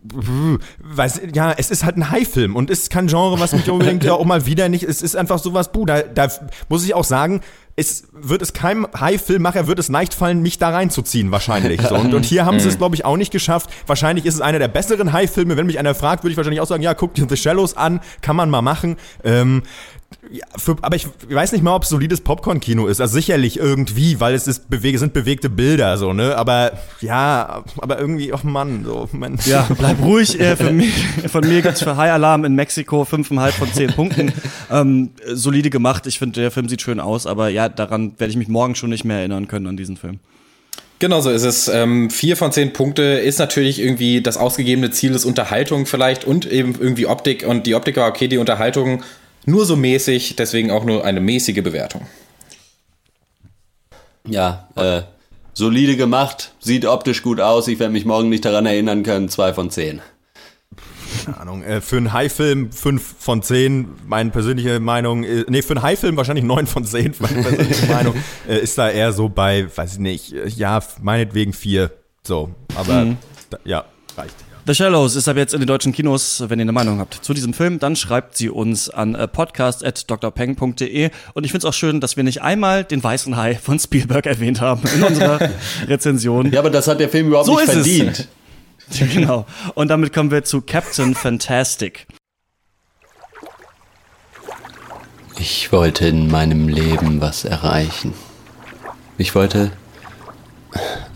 weiß ja, es ist halt ein High-Film und ist kein Genre, was mich unbedingt ja auch mal wieder nicht. Es ist einfach sowas, buh, da, da muss ich auch sagen, es wird es keinem High-Filmmacher wird es leicht fallen, mich da reinzuziehen, wahrscheinlich. So. Und, und hier haben sie es, glaube ich, auch nicht geschafft. Wahrscheinlich ist es einer der besseren High-Filme. Wenn mich einer fragt, würde ich wahrscheinlich auch sagen, ja, guck dir The Shallows an, kann man mal machen. Ähm, ja, für, aber ich weiß nicht mal, ob es solides Popcorn-Kino ist. Also sicherlich irgendwie, weil es ist bewege, sind bewegte Bilder, so, ne? Aber ja, aber irgendwie, oh Mann, so, Mann. Ja, bleib ruhig. Äh, für mich, von mir gibt's für High Alarm in Mexiko 5,5 von 10 Punkten. Ähm, solide gemacht. Ich finde, der Film sieht schön aus, aber ja, daran werde ich mich morgen schon nicht mehr erinnern können an diesen Film. Genau so ist es. Ähm, vier von zehn Punkte ist natürlich irgendwie das ausgegebene Ziel des Unterhaltung vielleicht und eben irgendwie Optik. Und die Optik war okay, die Unterhaltung nur so mäßig, deswegen auch nur eine mäßige Bewertung. Ja, äh, solide gemacht, sieht optisch gut aus. Ich werde mich morgen nicht daran erinnern können. Zwei von zehn. Keine Ahnung. Äh, für einen High-Film 5 von 10, meine persönliche Meinung, äh, nee, für einen High-Film wahrscheinlich 9 von 10, meine persönliche Meinung, äh, ist da eher so bei, weiß ich nicht, äh, ja, meinetwegen 4. So, aber Mhm. da, ja, reicht. The Shallows ist ab jetzt in den deutschen Kinos. Wenn ihr eine Meinung habt zu diesem Film, dann schreibt sie uns an äh, podcast.drpeng.de. Und ich finde es auch schön, dass wir nicht einmal den weißen Hai von Spielberg erwähnt haben in unserer Rezension. Ja, aber das hat der Film überhaupt So nicht ist es. verdient. Genau. Und damit kommen wir zu Captain Fantastic. Ich wollte in meinem Leben was erreichen. Ich wollte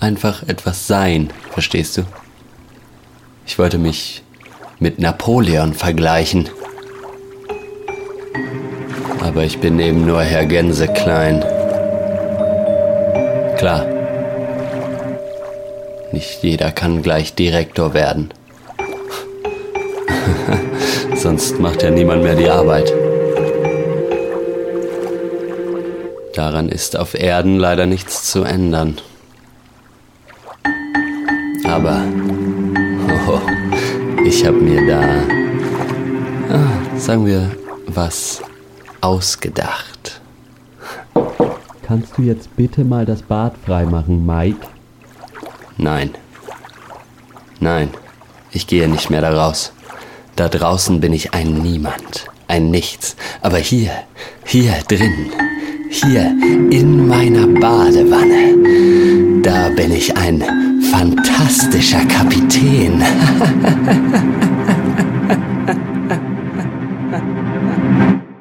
einfach etwas sein, verstehst du? Ich wollte mich mit Napoleon vergleichen. Aber ich bin eben nur Herr Gänseklein. Klar. Nicht jeder kann gleich Direktor werden. Sonst macht ja niemand mehr die Arbeit. Daran ist auf Erden leider nichts zu ändern. Aber oh, ich habe mir da, ah, sagen wir, was ausgedacht. Kannst du jetzt bitte mal das Bad freimachen, Mike? Nein. Nein, ich gehe nicht mehr da raus. Da draußen bin ich ein Niemand, ein Nichts. Aber hier, hier drin, hier in meiner Badewanne, da bin ich ein fantastischer Kapitän.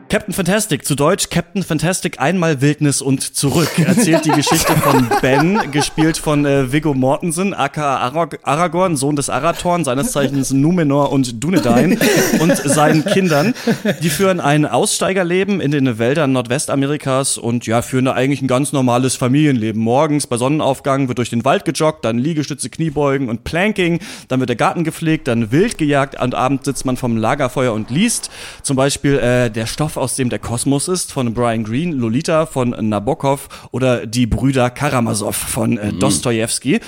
Captain Fantastic, zu Deutsch Captain Fantastic einmal Wildnis und zurück, erzählt die Geschichte von Ben, gespielt von äh, Viggo Mortensen, aka Arag Aragorn, Sohn des Arathorn, seines Zeichens Numenor und Dunedain und seinen Kindern. Die führen ein Aussteigerleben in den Wäldern Nordwestamerikas und ja, führen da eigentlich ein ganz normales Familienleben. Morgens bei Sonnenaufgang wird durch den Wald gejoggt, dann Liegestütze, Kniebeugen und Planking, dann wird der Garten gepflegt, dann wild gejagt und abends sitzt man vom Lagerfeuer und liest. Zum Beispiel äh, Der Stoff, aus dem der Kosmos ist von Brian Greene, Lolita von Nabokov oder Die Brüder Karamasow von äh, Dostojewski.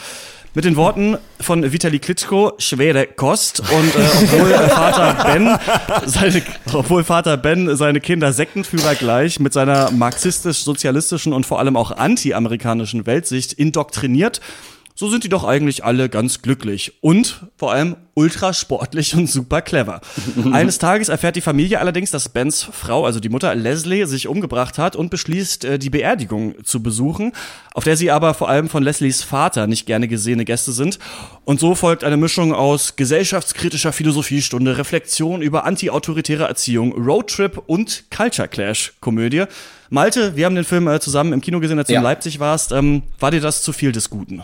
Mit den Worten von Vitali Klitschko, schwere Kost. Und äh, obwohl Vater Ben seine, obwohl Vater Ben seine Kinder Sektenführer gleich mit seiner marxistisch-sozialistischen und vor allem auch anti-amerikanischen Weltsicht indoktriniert, so sind die doch eigentlich alle ganz glücklich und vor allem ultra sportlich und super clever. Eines Tages erfährt die Familie allerdings, dass Bens Frau, also die Mutter Leslie, sich umgebracht hat und beschließt, äh, die Beerdigung zu besuchen, auf der sie aber vor allem von Leslies Vater nicht gerne gesehene Gäste sind. Und so folgt eine Mischung aus gesellschaftskritischer Philosophiestunde, Reflexion über anti-autoritäre Erziehung, Roadtrip und Culture Clash Komödie. Malte, wir haben den Film äh, zusammen im Kino gesehen, als du Ja. in Leipzig warst. Ähm, war dir das zu viel des Guten?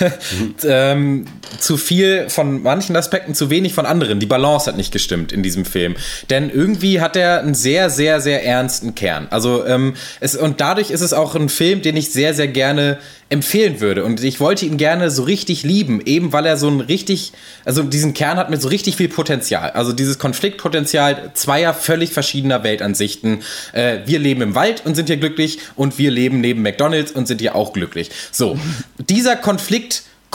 ähm, zu viel von manchen Aspekten, zu wenig von anderen. Die Balance hat nicht gestimmt in diesem Film. Denn irgendwie hat er einen sehr, sehr, sehr ernsten Kern. Also, ähm, es, und dadurch ist es auch ein Film, den ich sehr, sehr gerne empfehlen würde. Und ich wollte ihn gerne so richtig lieben, eben weil er so ein richtig, also diesen Kern hat mit so richtig viel Potenzial. Also dieses Konfliktpotenzial zweier völlig verschiedener Weltansichten. Äh, wir leben im Wald und sind hier glücklich und wir leben neben McDonalds und sind hier auch glücklich. So, dieser Konflikt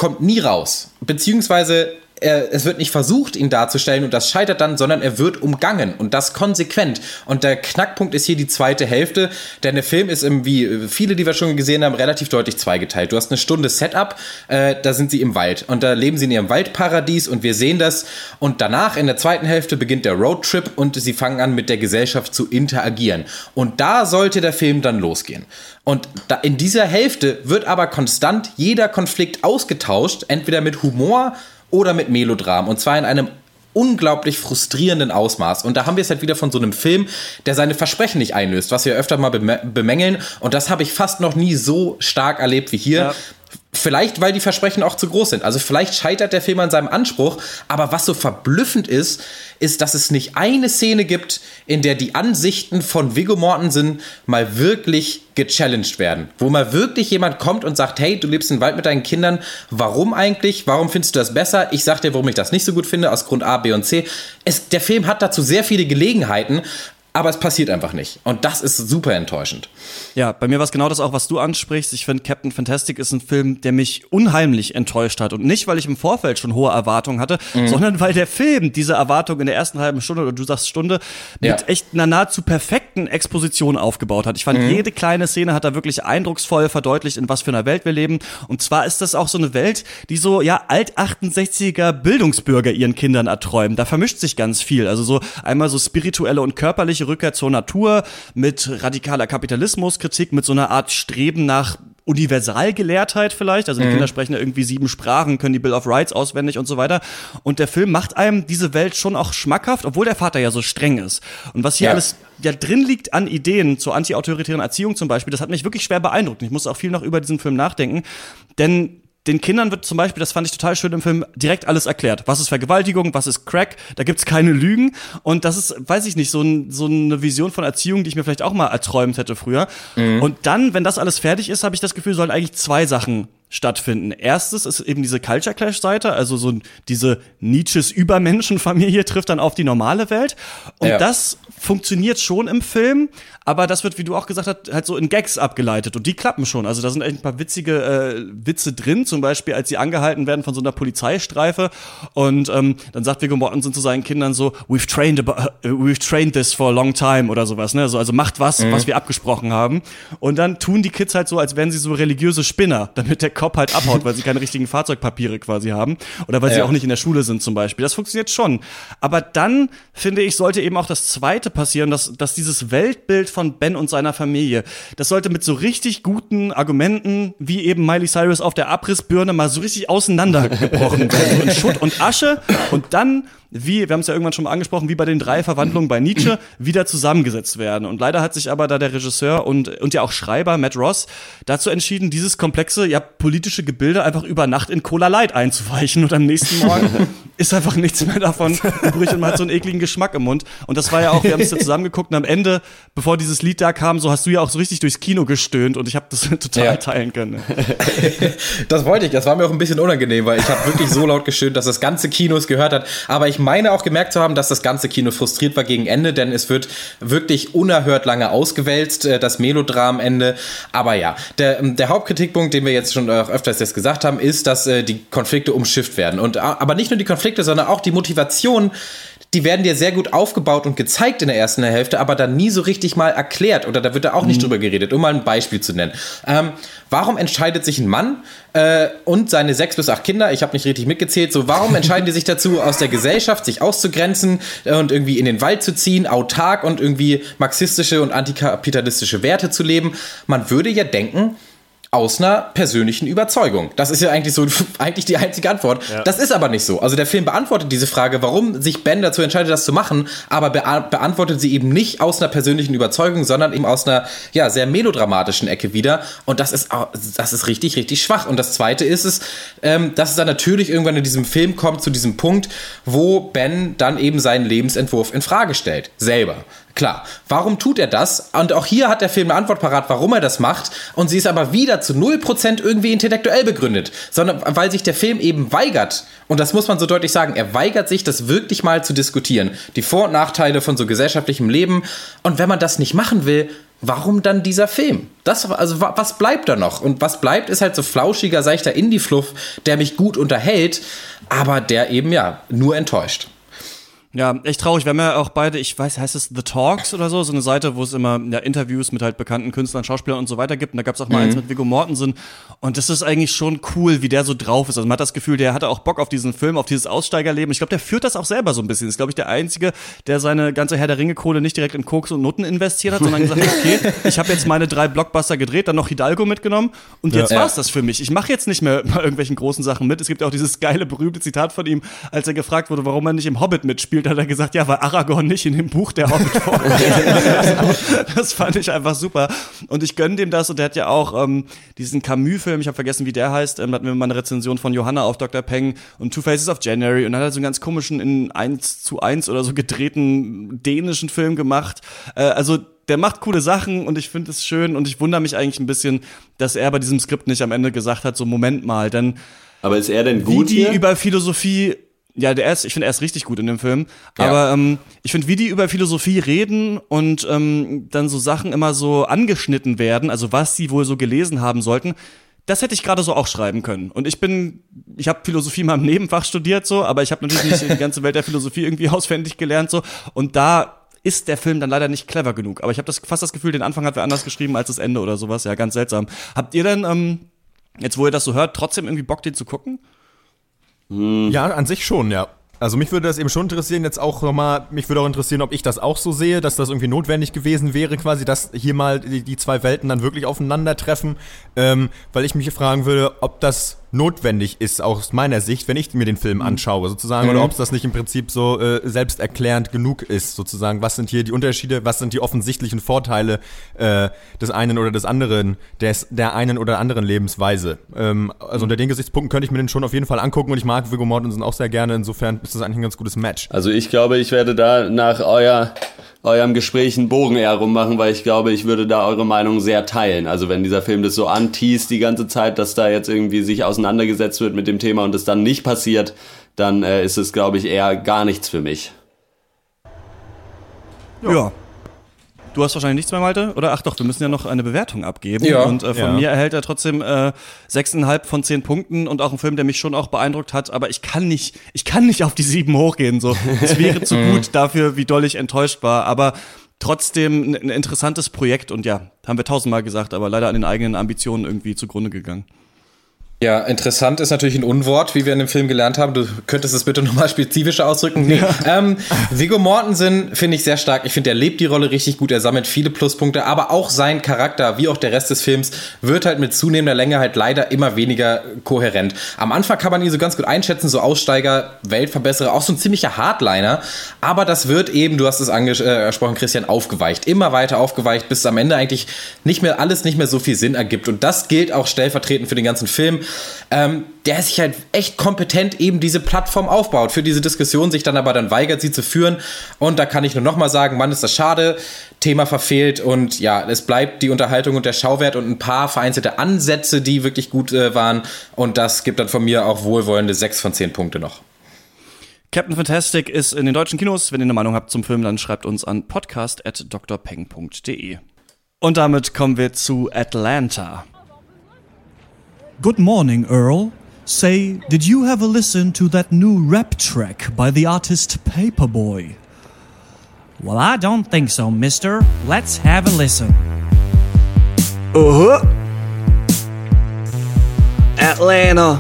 kommt nie raus. Beziehungsweise er, es wird nicht versucht, ihn darzustellen und das scheitert dann, sondern er wird umgangen und das konsequent. Und der Knackpunkt ist hier die zweite Hälfte, denn der Film ist, im, wie viele, die wir schon gesehen haben, relativ deutlich zweigeteilt. Du hast eine Stunde Setup, äh, da sind sie im Wald und da leben sie in ihrem Waldparadies und wir sehen das. Und danach, in der zweiten Hälfte, beginnt der Roadtrip und sie fangen an, mit der Gesellschaft zu interagieren. Und da sollte der Film dann losgehen. Und da, in dieser Hälfte wird aber konstant jeder Konflikt ausgetauscht, entweder mit Humor oder mit Melodram. Und zwar in einem unglaublich frustrierenden Ausmaß. Und da haben wir es halt wieder von so einem Film, der seine Versprechen nicht einlöst, was wir öfter mal bemä- bemängeln. Und das habe ich fast noch nie so stark erlebt wie hier. Ja. Vielleicht, weil die Versprechen auch zu groß sind. Also vielleicht scheitert der Film an seinem Anspruch, aber was so verblüffend ist, ist, dass es nicht eine Szene gibt, in der die Ansichten von Viggo Mortensen mal wirklich gechallenged werden. Wo mal wirklich jemand kommt und sagt, hey, du lebst im Wald mit deinen Kindern, warum eigentlich? Warum findest du das besser? Ich sag dir, warum ich das nicht so gut finde, aus Grund A, B und C. Es, der Film hat dazu sehr viele Gelegenheiten, aber es passiert einfach nicht. Und das ist super enttäuschend. Ja, bei mir war es genau das auch, was du ansprichst. Ich finde, Captain Fantastic ist ein Film, der mich unheimlich enttäuscht hat. Und nicht, weil ich im Vorfeld schon hohe Erwartungen hatte, sondern weil der Film diese Erwartungen in der ersten halben Stunde, oder du sagst Stunde, mit Ja. echt einer nahezu perfekten Exposition aufgebaut hat. Ich fand, jede kleine Szene hat da wirklich eindrucksvoll verdeutlicht, in was für einer Welt wir leben. Und zwar ist das auch so eine Welt, die so, ja, alt-68er Bildungsbürger ihren Kindern erträumen. Da vermischt sich ganz viel. Also so einmal so spirituelle und körperliche Rückkehr zur Natur mit radikaler Kapitalismuskritik, mit so einer Art Streben nach Universalgelehrtheit vielleicht. Also die Kinder sprechen ja irgendwie sieben Sprachen, können die Bill of Rights auswendig und so weiter. Und der Film macht einem diese Welt schon auch schmackhaft, obwohl der Vater ja so streng ist. Und was hier Ja. alles ja drin liegt an Ideen zur antiautoritären Erziehung zum Beispiel, das hat mich wirklich schwer beeindruckt. Ich muss auch viel noch über diesen Film nachdenken, denn den Kindern wird zum Beispiel, das fand ich total schön im Film, direkt alles erklärt. Was ist Vergewaltigung, was ist Crack, da gibt's keine Lügen. Und das ist, weiß ich nicht, so, ein, so eine Vision von Erziehung, die ich mir vielleicht auch mal erträumt hätte früher. Und dann, wenn das alles fertig ist, habe ich das Gefühl, sollen eigentlich zwei Sachen stattfinden. Erstes ist eben diese Culture Clash Seite, also so diese Nietzsches Übermenschenfamilie trifft dann auf die normale Welt und Ja. das funktioniert schon im Film, aber das wird, wie du auch gesagt hast, halt so in Gags abgeleitet und die klappen schon. Also da sind echt ein paar witzige äh, Witze drin, zum Beispiel als sie angehalten werden von so einer Polizeistreife und ähm, dann sagt Viggo Mortensen zu seinen Kindern so, we've trained, about, uh, we've trained this for a long time oder sowas, ne? Also, also macht was, was wir abgesprochen haben und dann tun die Kids halt so, als wären sie so religiöse Spinner, damit der Cop halt abhaut, weil sie keine richtigen Fahrzeugpapiere quasi haben oder weil sie Ja. auch nicht in der Schule sind zum Beispiel. Das funktioniert schon. Aber dann, finde ich, sollte eben auch das Zweite passieren, dass, dass dieses Weltbild von Ben und seiner Familie, das sollte mit so richtig guten Argumenten, wie eben Miley Cyrus auf der Abrissbirne, mal so richtig auseinandergebrochen werden. In Schutt und Asche und dann wie, wir haben es ja irgendwann schon mal angesprochen, wie bei den drei Verwandlungen bei Nietzsche, wieder zusammengesetzt werden. Und leider hat sich aber da der Regisseur und, und ja auch Schreiber, Matt Ross, dazu entschieden, dieses komplexe, ja, politische Gebilde einfach über Nacht in Cola Light einzuweichen. Und am nächsten Morgen ist einfach nichts mehr davon übrig und man hat so einen ekligen Geschmack im Mund. Und das war ja auch, wir haben es ja zusammengeguckt und am Ende, bevor dieses Lied da kam, so hast du ja auch so richtig durchs Kino gestöhnt und ich habe das total Ja. teilen können. Das wollte ich, das war mir auch ein bisschen unangenehm, weil ich habe wirklich so laut gestöhnt, dass das ganze Kino es gehört hat. Aber ich meine auch gemerkt zu haben, dass das ganze Kino frustriert war gegen Ende, denn es wird wirklich unerhört lange ausgewälzt, äh, das Melodramende. Aber ja, der, ähm, der Hauptkritikpunkt, den wir jetzt schon öfters jetzt gesagt haben, ist, dass äh, die Konflikte umschifft werden. Und, a- aber nicht nur die Konflikte, sondern auch die Motivation die werden dir sehr gut aufgebaut und gezeigt in der ersten Hälfte, aber dann nie so richtig mal erklärt oder da wird da auch nicht drüber geredet, um mal ein Beispiel zu nennen. Ähm, warum entscheidet sich ein Mann äh, und seine sechs bis acht Kinder, ich habe nicht richtig mitgezählt, so warum entscheiden die sich dazu, aus der Gesellschaft sich auszugrenzen äh, und irgendwie in den Wald zu ziehen, autark und irgendwie marxistische und antikapitalistische Werte zu leben? Man würde ja denken, aus einer persönlichen Überzeugung. Das ist ja eigentlich so eigentlich die einzige Antwort. Das ist aber nicht so. Also der Film beantwortet diese Frage, warum sich Ben dazu entscheidet, das zu machen, aber bea beantwortet sie eben nicht aus einer persönlichen Überzeugung, sondern eben aus einer ja sehr melodramatischen Ecke wieder. Und das ist das ist richtig richtig schwach. Und das Zweite ist es, ähm, dass es dann natürlich irgendwann in diesem Film kommt zu diesem Punkt, wo Ben dann eben seinen Lebensentwurf in Frage stellt, selber. Klar, warum tut er das? Und auch hier hat der Film eine Antwort parat, warum er das macht. Und sie ist aber wieder zu 0% irgendwie intellektuell begründet, sondern weil sich der Film eben weigert. Und das muss man so deutlich sagen. Er weigert sich, das wirklich mal zu diskutieren. Die Vor- und Nachteile von so gesellschaftlichem Leben. Und wenn man das nicht machen will, warum dann dieser Film? Das, also wa- was bleibt da noch? Und was bleibt, ist halt so flauschiger, seichter Indie-Fluff, der mich gut unterhält, aber der eben ja nur enttäuscht. Ja, echt traurig. Wir haben ja auch beide, ich weiß, heißt es The Talks oder so, so eine Seite, wo es immer ja, Interviews mit halt bekannten Künstlern, Schauspielern und so weiter gibt. Und da gab es auch mal eins mit Viggo Mortensen. Und das ist eigentlich schon cool, wie der so drauf ist. Also man hat das Gefühl, der hatte auch Bock auf diesen Film, auf dieses Aussteigerleben. Ich glaube, der führt das auch selber so ein bisschen. Ist, glaube ich, der Einzige, der seine ganze Herr der Ringe-Kohle nicht direkt in Koks und Nutten investiert hat, sondern gesagt, okay, ich habe jetzt meine drei Blockbuster gedreht, dann noch Hidalgo mitgenommen und jetzt Ja. war's das für mich. Ich mache jetzt nicht mehr bei irgendwelchen großen Sachen mit. Es gibt ja auch dieses geile, berühmte Zitat von ihm, als er gefragt wurde, warum er nicht im Hobbit mitspielt, hat er gesagt, ja, weil Aragorn nicht in dem Buch der Hobbit vorkommt. das fand ich einfach super. Und ich gönne dem das. Und der hat ja auch ähm, diesen Camus-Film, ich habe vergessen, wie der heißt, ähm, da hatten wir mal eine Rezension von Johanna auf Dr. Peng und Two Faces of January. Und dann hat er so einen ganz komischen, in 1 zu 1 oder so gedrehten dänischen Film gemacht. Äh, also der macht coole Sachen und ich finde es schön und ich wundere mich eigentlich ein bisschen, dass er bei diesem Skript nicht am Ende gesagt hat, so Moment mal, denn Aber ist er denn wie gut die hier? über Philosophie ja, der ist, ich finde, er ist richtig gut in dem Film. Ja. Aber ähm, ich finde, wie die über Philosophie reden und ähm, dann so Sachen immer so angeschnitten werden, also was sie wohl so gelesen haben sollten, das hätte ich gerade so auch schreiben können. Und ich bin, ich habe Philosophie mal im Nebenfach studiert so, aber ich habe natürlich nicht die ganze Welt der Philosophie irgendwie auswendig gelernt so. Und da ist der Film dann leider nicht clever genug. Aber ich habe das fast das Gefühl, den Anfang hat wer anders geschrieben als das Ende oder sowas. Ja, ganz seltsam. Habt ihr denn ähm, jetzt, wo ihr das so hört, trotzdem irgendwie Bock, den zu gucken? Ja, an sich schon, ja. Also mich würde das eben schon interessieren, jetzt auch nochmal, mich würde auch interessieren, ob ich das auch so sehe, dass das irgendwie notwendig gewesen wäre, quasi, dass hier mal die, die zwei Welten dann wirklich aufeinandertreffen, ähm, weil ich mich fragen würde, ob das notwendig ist, auch aus meiner Sicht, wenn ich mir den Film anschaue, sozusagen, oder ob es das nicht im Prinzip so äh, selbsterklärend genug ist, sozusagen, was sind hier die Unterschiede, was sind die offensichtlichen Vorteile äh, des einen oder des anderen, des, der einen oder anderen Lebensweise. Ähm, also unter den Gesichtspunkten könnte ich mir den schon auf jeden Fall angucken und ich mag Viggo Mortensen auch sehr gerne, insofern ist das eigentlich ein ganz gutes Match. Also ich glaube, ich werde da nach euer, eurem Gespräch einen Bogen eher rummachen, weil ich glaube, ich würde da eure Meinung sehr teilen. Also wenn dieser Film das so anteast die ganze Zeit, dass da jetzt irgendwie sich auseinandergesetzt wird mit dem Thema und es dann nicht passiert, dann äh, ist es, glaube ich, eher gar nichts für mich. Ja. Du hast wahrscheinlich nichts mehr, Malte? Oder ach doch, wir müssen ja noch eine Bewertung abgeben. Ja. Und äh, von Ja. mir erhält er trotzdem äh, 6,5 von 10 Punkten und auch ein Film, der mich schon auch beeindruckt hat. Aber ich kann nicht, ich kann nicht auf die 7 hochgehen. So, es wäre zu gut dafür, wie doll ich enttäuscht war. Aber trotzdem ein interessantes Projekt und ja, haben wir tausendmal gesagt, aber leider an den eigenen Ambitionen irgendwie zugrunde gegangen. Ja, interessant ist natürlich ein Unwort, wie wir in dem Film gelernt haben. Du könntest es bitte nochmal spezifischer ausdrücken. Nee. Ähm, Viggo Mortensen finde ich sehr stark. Ich finde, er lebt die Rolle richtig gut. Er sammelt viele Pluspunkte, aber auch sein Charakter, wie auch der Rest des Films, wird halt mit zunehmender Länge halt leider immer weniger kohärent. Am Anfang kann man ihn so ganz gut einschätzen, so Aussteiger, Weltverbesserer, auch so ein ziemlicher Hardliner. Aber das wird eben, du hast es angesprochen, Christian, aufgeweicht. Immer weiter aufgeweicht, bis am Ende eigentlich nicht mehr alles nicht mehr so viel Sinn ergibt. Und das gilt auch stellvertretend für den ganzen Film ähm, der sich halt echt kompetent eben diese Plattform aufbaut für diese Diskussion, sich dann aber dann weigert, sie zu führen. Und da kann ich nur nochmal sagen, Mann, ist das schade, Thema verfehlt und ja, es bleibt die Unterhaltung und der Schauwert und ein paar vereinzelte Ansätze, die wirklich gut äh, waren. Und das gibt dann von mir auch wohlwollende 6 von 10 Punkte noch. Captain Fantastic ist in den deutschen Kinos. Wenn ihr eine Meinung habt zum Film, dann schreibt uns an podcast.drpeng.de. Und damit kommen wir zu Atlanta. Good morning, Earl. Say, did you ever listen to that new rap track by the artist Paperboy? Well, I don't think so, mister. Let's have a listen. Uh huh. Atlanta.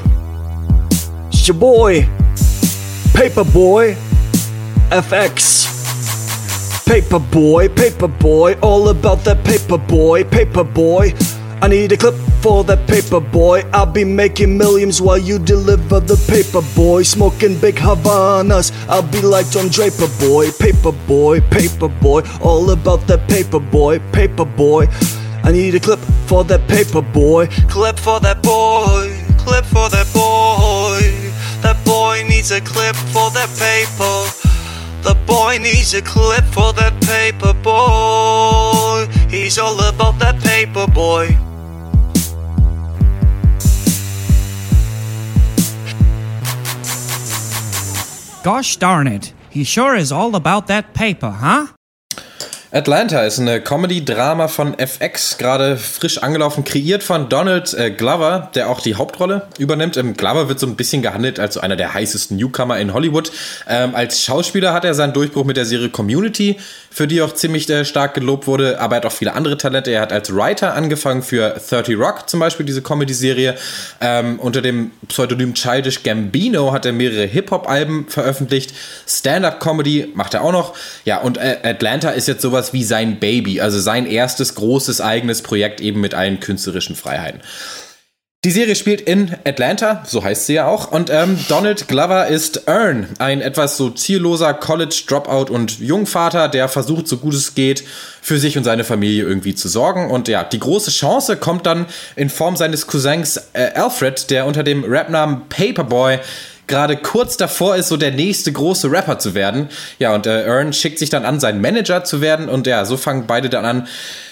It's your boy, Paperboy, FX. Paperboy, Paperboy, all about that Paperboy, Paperboy. I need a clip for that Paperboy. I'll be making millions while you deliver the Paperboy. Smoking big Havanas. I'll be like Don Draper Boy, Paperboy, Paperboy, all about that Paperboy, Paperboy. I need a clip for that Paperboy, clip for that boy, clip for that boy. That boy needs a clip for that paper. The boy needs a clip for that paper boy. He's all about that paper boy. Gosh darn it. He sure is all about that paper, huh? Atlanta ist eine Comedy-Drama von FX, gerade frisch angelaufen, kreiert von Donald äh, Glover, der auch die Hauptrolle übernimmt. Ähm, Glover wird so ein bisschen gehandelt als einer der heißesten Newcomer in Hollywood. Ähm, als Schauspieler hat er seinen Durchbruch mit der Serie Community, für die auch ziemlich äh, stark gelobt wurde, aber er hat auch viele andere Talente. Er hat als Writer angefangen für 30 Rock, zum Beispiel diese Comedy-Serie. Ähm, unter dem Pseudonym Childish Gambino hat er mehrere Hip-Hop-Alben veröffentlicht. Stand-Up-Comedy macht er auch noch. Ja, und äh, Atlanta ist jetzt sowas wie sein Baby, also sein erstes großes eigenes Projekt eben mit allen künstlerischen Freiheiten. Die Serie spielt in Atlanta, so heißt sie ja auch, und ähm, Donald Glover ist Earn, ein etwas so zielloser College-Dropout und Jungvater, der versucht, so gut es geht, für sich und seine Familie irgendwie zu sorgen. Und ja, die große Chance kommt dann in Form seines Cousins äh, Alfred, der unter dem Rapnamen Paperboy gerade kurz davor ist, so der nächste große Rapper zu werden. Ja, und äh, Earn schickt sich dann an, sein Manager zu werden. Und ja, so fangen beide dann an,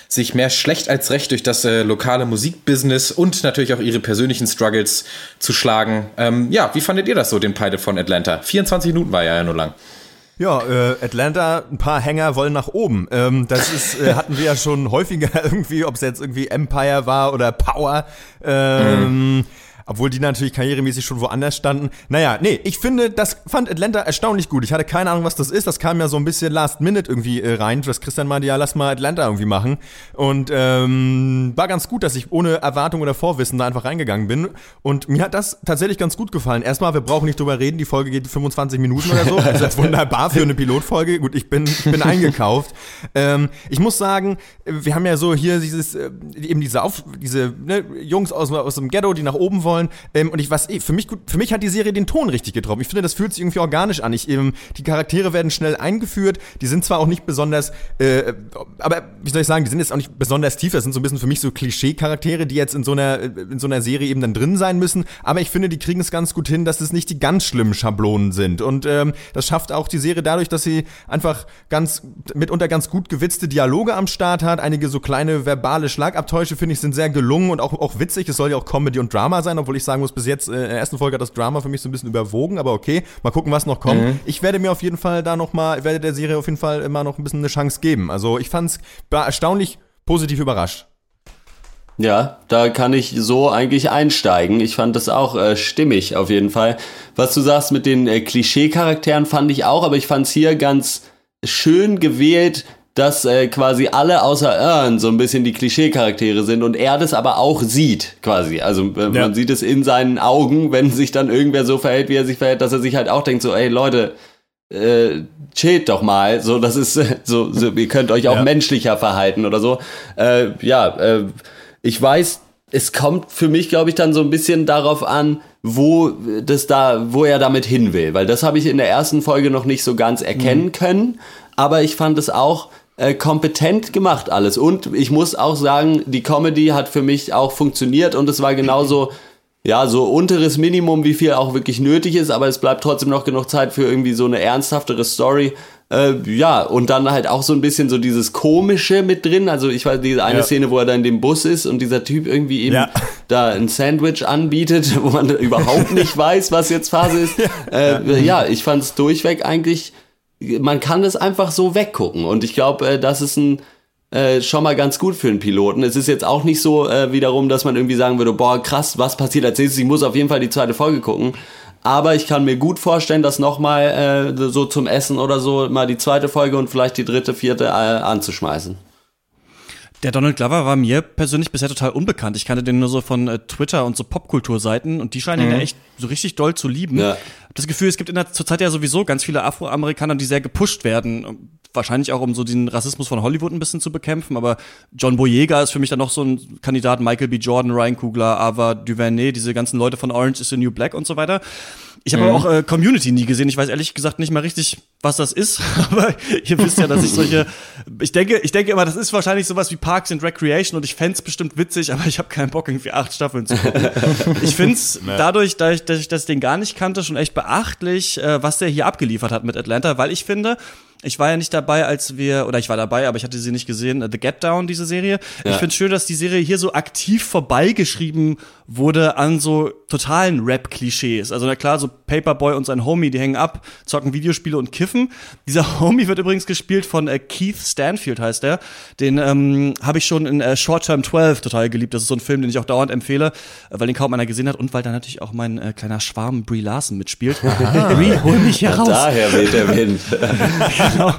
sich mehr schlecht als recht durch das äh, lokale Musikbusiness und natürlich auch ihre persönlichen Struggles zu schlagen. Ähm, ja, wie fandet ihr das so, den Pilot von Atlanta? 24 Minuten war ja, ja nur lang. Ja, äh, Atlanta, ein paar Hänger wollen nach oben. Ähm, das ist, äh, hatten wir ja schon häufiger irgendwie, ob es jetzt irgendwie Empire war oder Power. Ähm, mhm obwohl die natürlich karrieremäßig schon woanders standen. Naja, nee, ich finde, das fand Atlanta erstaunlich gut. Ich hatte keine Ahnung, was das ist. Das kam ja so ein bisschen last minute irgendwie äh, rein, dass Christian meinte, ja, lass mal Atlanta irgendwie machen. Und ähm, war ganz gut, dass ich ohne Erwartung oder Vorwissen da einfach reingegangen bin. Und mir hat das tatsächlich ganz gut gefallen. Erstmal, wir brauchen nicht drüber reden, die Folge geht 25 Minuten oder so. Das ist wunderbar für eine Pilotfolge. Gut, ich bin, ich bin eingekauft. Ähm, ich muss sagen, wir haben ja so hier dieses, äh, eben diese, Auf, diese ne, Jungs aus, aus dem Ghetto, die nach oben wollen wollen. Ähm, und ich was für mich gut, für mich hat die Serie den Ton richtig getroffen. Ich finde, das fühlt sich irgendwie organisch an. Ich, ähm, die Charaktere werden schnell eingeführt. Die sind zwar auch nicht besonders, äh, aber wie soll ich sagen, die sind jetzt auch nicht besonders tief. Das sind so ein bisschen für mich so Klischee-Charaktere, die jetzt in so einer in so einer Serie eben dann drin sein müssen. Aber ich finde, die kriegen es ganz gut hin, dass es nicht die ganz schlimmen Schablonen sind. Und ähm, das schafft auch die Serie dadurch, dass sie einfach ganz mitunter ganz gut gewitzte Dialoge am Start hat. Einige so kleine verbale Schlagabtäusche finde ich sind sehr gelungen und auch auch witzig. Es soll ja auch Comedy und Drama sein, obwohl ich sagen muss, bis jetzt äh, in der ersten Folge hat das Drama für mich so ein bisschen überwogen, aber okay, mal gucken, was noch kommt. Mhm. Ich werde mir auf jeden Fall da noch mal, werde der Serie auf jeden Fall immer noch ein bisschen eine Chance geben. Also ich fand es erstaunlich positiv überrascht. Ja, da kann ich so eigentlich einsteigen. Ich fand das auch äh, stimmig auf jeden Fall. Was du sagst mit den äh, Klischee-Charakteren fand ich auch, aber ich fand es hier ganz schön gewählt, dass äh, quasi alle außer Ern so ein bisschen die Klischee-Charaktere sind und er das aber auch sieht, quasi. Also äh, ja. man sieht es in seinen Augen, wenn sich dann irgendwer so verhält, wie er sich verhält, dass er sich halt auch denkt, so, ey Leute, äh, chillt doch mal, so, das ist so, so ihr könnt euch auch ja. menschlicher verhalten oder so. Äh, ja, äh, ich weiß, es kommt für mich, glaube ich, dann so ein bisschen darauf an, wo das da, wo er damit hin will, weil das habe ich in der ersten Folge noch nicht so ganz erkennen mhm. können, aber ich fand es auch äh, kompetent gemacht alles. Und ich muss auch sagen, die Comedy hat für mich auch funktioniert und es war genauso, ja, so unteres Minimum, wie viel auch wirklich nötig ist, aber es bleibt trotzdem noch genug Zeit für irgendwie so eine ernsthaftere Story. Äh, ja, und dann halt auch so ein bisschen so dieses Komische mit drin. Also ich weiß, diese eine ja. Szene, wo er da in dem Bus ist und dieser Typ irgendwie eben ja. da ein Sandwich anbietet, wo man überhaupt nicht weiß, was jetzt Phase ist. Äh, ja, ich fand es durchweg eigentlich man kann es einfach so weggucken. Und ich glaube, äh, das ist ein äh, schon mal ganz gut für einen Piloten. Es ist jetzt auch nicht so äh, wiederum, dass man irgendwie sagen würde, boah, krass, was passiert als nächstes? Ich muss auf jeden Fall die zweite Folge gucken. Aber ich kann mir gut vorstellen, das nochmal äh, so zum Essen oder so mal die zweite Folge und vielleicht die dritte, vierte äh, anzuschmeißen. Der Donald Glover war mir persönlich bisher total unbekannt. Ich kannte den nur so von äh, Twitter und so Popkulturseiten und die scheinen ihn ja echt so richtig doll zu lieben. Ja. Hab das Gefühl, es gibt in der zurzeit ja sowieso ganz viele Afroamerikaner, die sehr gepusht werden. Wahrscheinlich auch, um so den Rassismus von Hollywood ein bisschen zu bekämpfen. Aber John Boyega ist für mich dann noch so ein Kandidat. Michael B. Jordan, Ryan Kugler, Ava DuVernay, diese ganzen Leute von Orange is the New Black und so weiter. Ich habe aber auch äh, Community nie gesehen. Ich weiß ehrlich gesagt nicht mal richtig, was das ist. Aber ihr wisst ja, dass ich solche. Ich denke, ich denke immer, das ist wahrscheinlich sowas wie Parks and Recreation und ich fänd's bestimmt witzig, aber ich habe keinen Bock, irgendwie acht Staffeln zu gucken. ich find's dadurch, dass ich, dass ich das Ding gar nicht kannte, schon echt beachtlich, äh, was der hier abgeliefert hat mit Atlanta, weil ich finde, ich war ja nicht dabei, als wir, oder ich war dabei, aber ich hatte sie nicht gesehen, äh, The Get Down, diese Serie. Ich finde schön, dass die Serie hier so aktiv vorbeigeschrieben wurde an so totalen Rap-Klischees. Also na klar, so Paperboy und sein Homie, die hängen ab, zocken Videospiele und kiffen. Dieser Homie wird übrigens gespielt von äh, Keith Stanfield, heißt er. Den ähm, habe ich schon in äh, Short Term 12 total geliebt. Das ist so ein Film, den ich auch dauernd empfehle, weil den kaum einer gesehen hat und weil da natürlich auch mein äh, kleiner Schwarm Brie Larson mitspielt. Brie, hol mich hier raus. Daher weht der Wind. genau.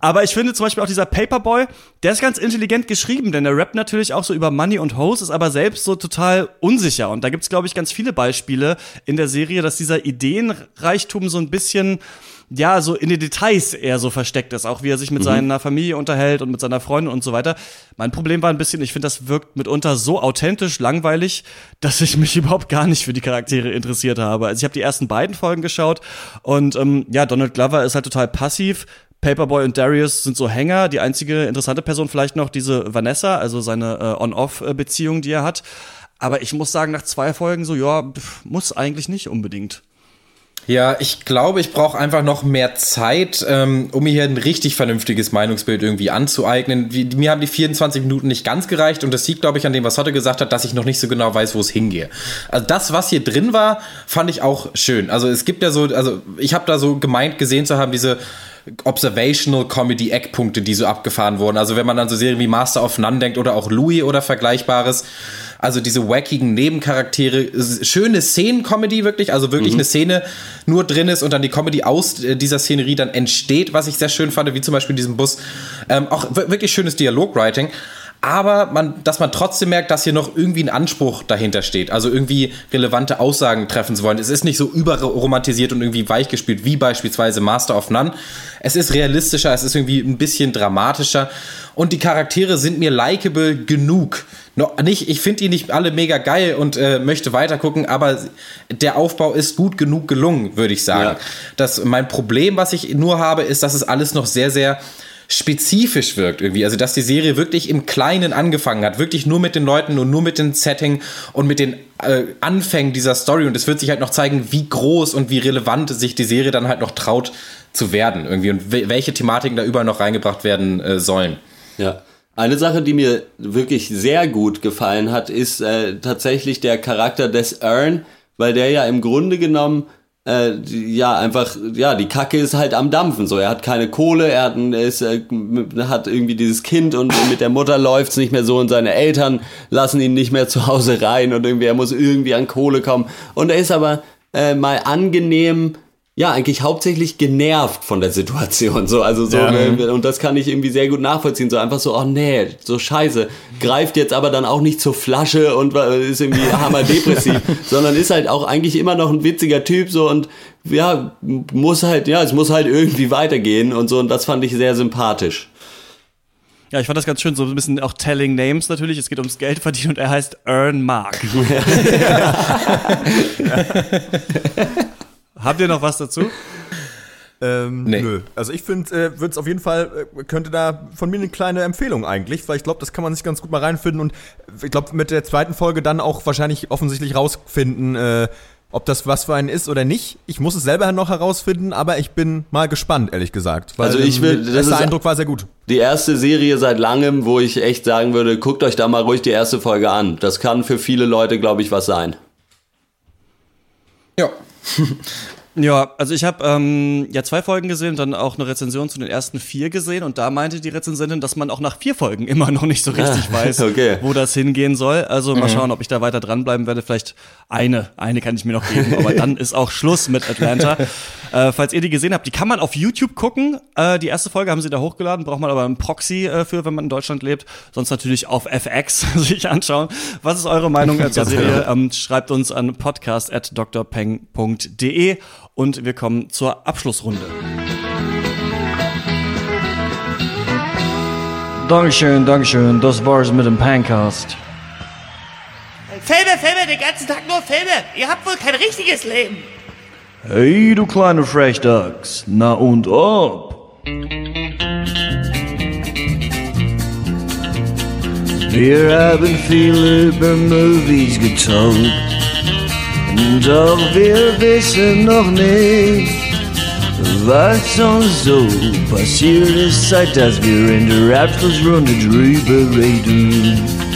Aber ich finde zum Beispiel auch dieser Paperboy, der ist ganz intelligent geschrieben, denn der rappt natürlich auch so über Money und Hoes, ist aber selbst so total unsicher. Und da gibt's, glaube ich, ganz viele Beispiele in der Serie, dass dieser Ideenreichtum so ein bisschen ja, so in den Details eher so versteckt ist, auch wie er sich mit seiner Familie unterhält und mit seiner Freundin und so weiter. Mein Problem war ein bisschen, ich finde, das wirkt mitunter so authentisch, langweilig, dass ich mich überhaupt gar nicht für die Charaktere interessiert habe. Also ich habe die ersten beiden Folgen geschaut und ähm, ja, Donald Glover ist halt total passiv. Paperboy und Darius sind so Hänger. Die einzige interessante Person vielleicht noch diese Vanessa, also seine äh, On-Off-Beziehung, die er hat. Aber ich muss sagen, nach zwei Folgen so, ja, muss eigentlich nicht unbedingt. Ja, ich glaube, ich brauche einfach noch mehr Zeit, ähm, um mir hier ein richtig vernünftiges Meinungsbild irgendwie anzueignen. Wie, mir haben die 24 Minuten nicht ganz gereicht und das liegt, glaube ich, an dem, was Hotte gesagt hat, dass ich noch nicht so genau weiß, wo es hingehe. Also das, was hier drin war, fand ich auch schön. Also es gibt ja so, also ich habe da so gemeint gesehen zu haben, diese Observational Comedy Eckpunkte, die so abgefahren wurden. Also wenn man an so Serien wie Master of None denkt oder auch Louis oder Vergleichbares. Also diese wackigen Nebencharaktere, schöne Szenen-Comedy wirklich, also wirklich eine Szene nur drin ist und dann die Comedy aus äh, dieser Szenerie dann entsteht, was ich sehr schön fand, wie zum Beispiel in diesem Bus. Ähm, auch wir- wirklich schönes Dialogwriting. Aber man, dass man trotzdem merkt, dass hier noch irgendwie ein Anspruch dahinter steht. Also irgendwie relevante Aussagen treffen zu wollen. Es ist nicht so überromantisiert und irgendwie weichgespielt wie beispielsweise Master of None. Es ist realistischer, es ist irgendwie ein bisschen dramatischer. Und die Charaktere sind mir likable genug. No, nicht, ich finde die nicht alle mega geil und äh, möchte weitergucken, aber der Aufbau ist gut genug gelungen, würde ich sagen. Ja. Das, mein Problem, was ich nur habe, ist, dass es alles noch sehr, sehr spezifisch wirkt irgendwie. Also, dass die Serie wirklich im Kleinen angefangen hat. Wirklich nur mit den Leuten und nur mit dem Setting und mit den äh, Anfängen dieser Story. Und es wird sich halt noch zeigen, wie groß und wie relevant sich die Serie dann halt noch traut zu werden irgendwie und we- welche Thematiken da überall noch reingebracht werden äh, sollen. Ja. Eine Sache, die mir wirklich sehr gut gefallen hat, ist äh, tatsächlich der Charakter des Ern, weil der ja im Grunde genommen äh, ja einfach ja die Kacke ist halt am dampfen so. Er hat keine Kohle, er hat, er ist, äh, m- hat irgendwie dieses Kind und mit der Mutter läuft's nicht mehr so und seine Eltern lassen ihn nicht mehr zu Hause rein und irgendwie er muss irgendwie an Kohle kommen und er ist aber äh, mal angenehm ja, eigentlich hauptsächlich genervt von der Situation. So, also so, ne, und das kann ich irgendwie sehr gut nachvollziehen. So einfach so, oh nee, so scheiße. Greift jetzt aber dann auch nicht zur Flasche und ist irgendwie hammerdepressiv, sondern ist halt auch eigentlich immer noch ein witziger Typ so und ja, muss halt, ja, es muss halt irgendwie weitergehen und so und das fand ich sehr sympathisch. Ja, ich fand das ganz schön, so ein bisschen auch Telling Names natürlich. Es geht ums Geld verdienen und er heißt Earn Mark. Habt ihr noch was dazu? Ähm, Nee. Nö. Also ich finde, äh, würde es auf jeden Fall, äh, könnte da von mir eine kleine Empfehlung eigentlich, weil ich glaube, das kann man sich ganz gut mal reinfinden und ich glaube, mit der zweiten Folge dann auch wahrscheinlich offensichtlich rausfinden, äh, ob das was für einen ist oder nicht. Ich muss es selber noch herausfinden, aber ich bin mal gespannt, ehrlich gesagt. Weil, Also ich will- ähm, das der ist- Eindruck war sehr gut. Die erste Serie seit langem, wo ich echt sagen würde, guckt euch da mal ruhig die erste Folge an. Das kann für viele Leute, glaube ich, was sein. Ja. Ja, also ich habe ähm, ja zwei Folgen gesehen, dann auch eine Rezension zu den ersten vier gesehen und da meinte die Rezensentin, dass man auch nach vier Folgen immer noch nicht so richtig Ah, weiß, okay. wo das hingehen soll. Also mal schauen, ob ich da weiter dranbleiben werde. Vielleicht eine, eine kann ich mir noch geben, aber dann ist auch Schluss mit Atlanta. äh, falls ihr die gesehen habt, die kann man auf YouTube gucken. Äh, die erste Folge haben sie da hochgeladen, braucht man aber einen Proxy äh, für, wenn man in Deutschland lebt. Sonst natürlich auf FX sich anschauen. Was ist eure Meinung zur Serie? Ähm, schreibt uns an podcast.drpeng.de und wir kommen zur Abschlussrunde. Dankeschön, Dankeschön. Das war's mit dem Pancast. Filme, Filme, den ganzen Tag nur Filme. Ihr habt wohl kein richtiges Leben. Hey, du kleine Frechdachs. Na und ob? Wir haben viel über Movies getalkt. Doch wir wissen noch nicht, was uns so passiert ist, seit dass wir in der Abschlussrunde drüber reden.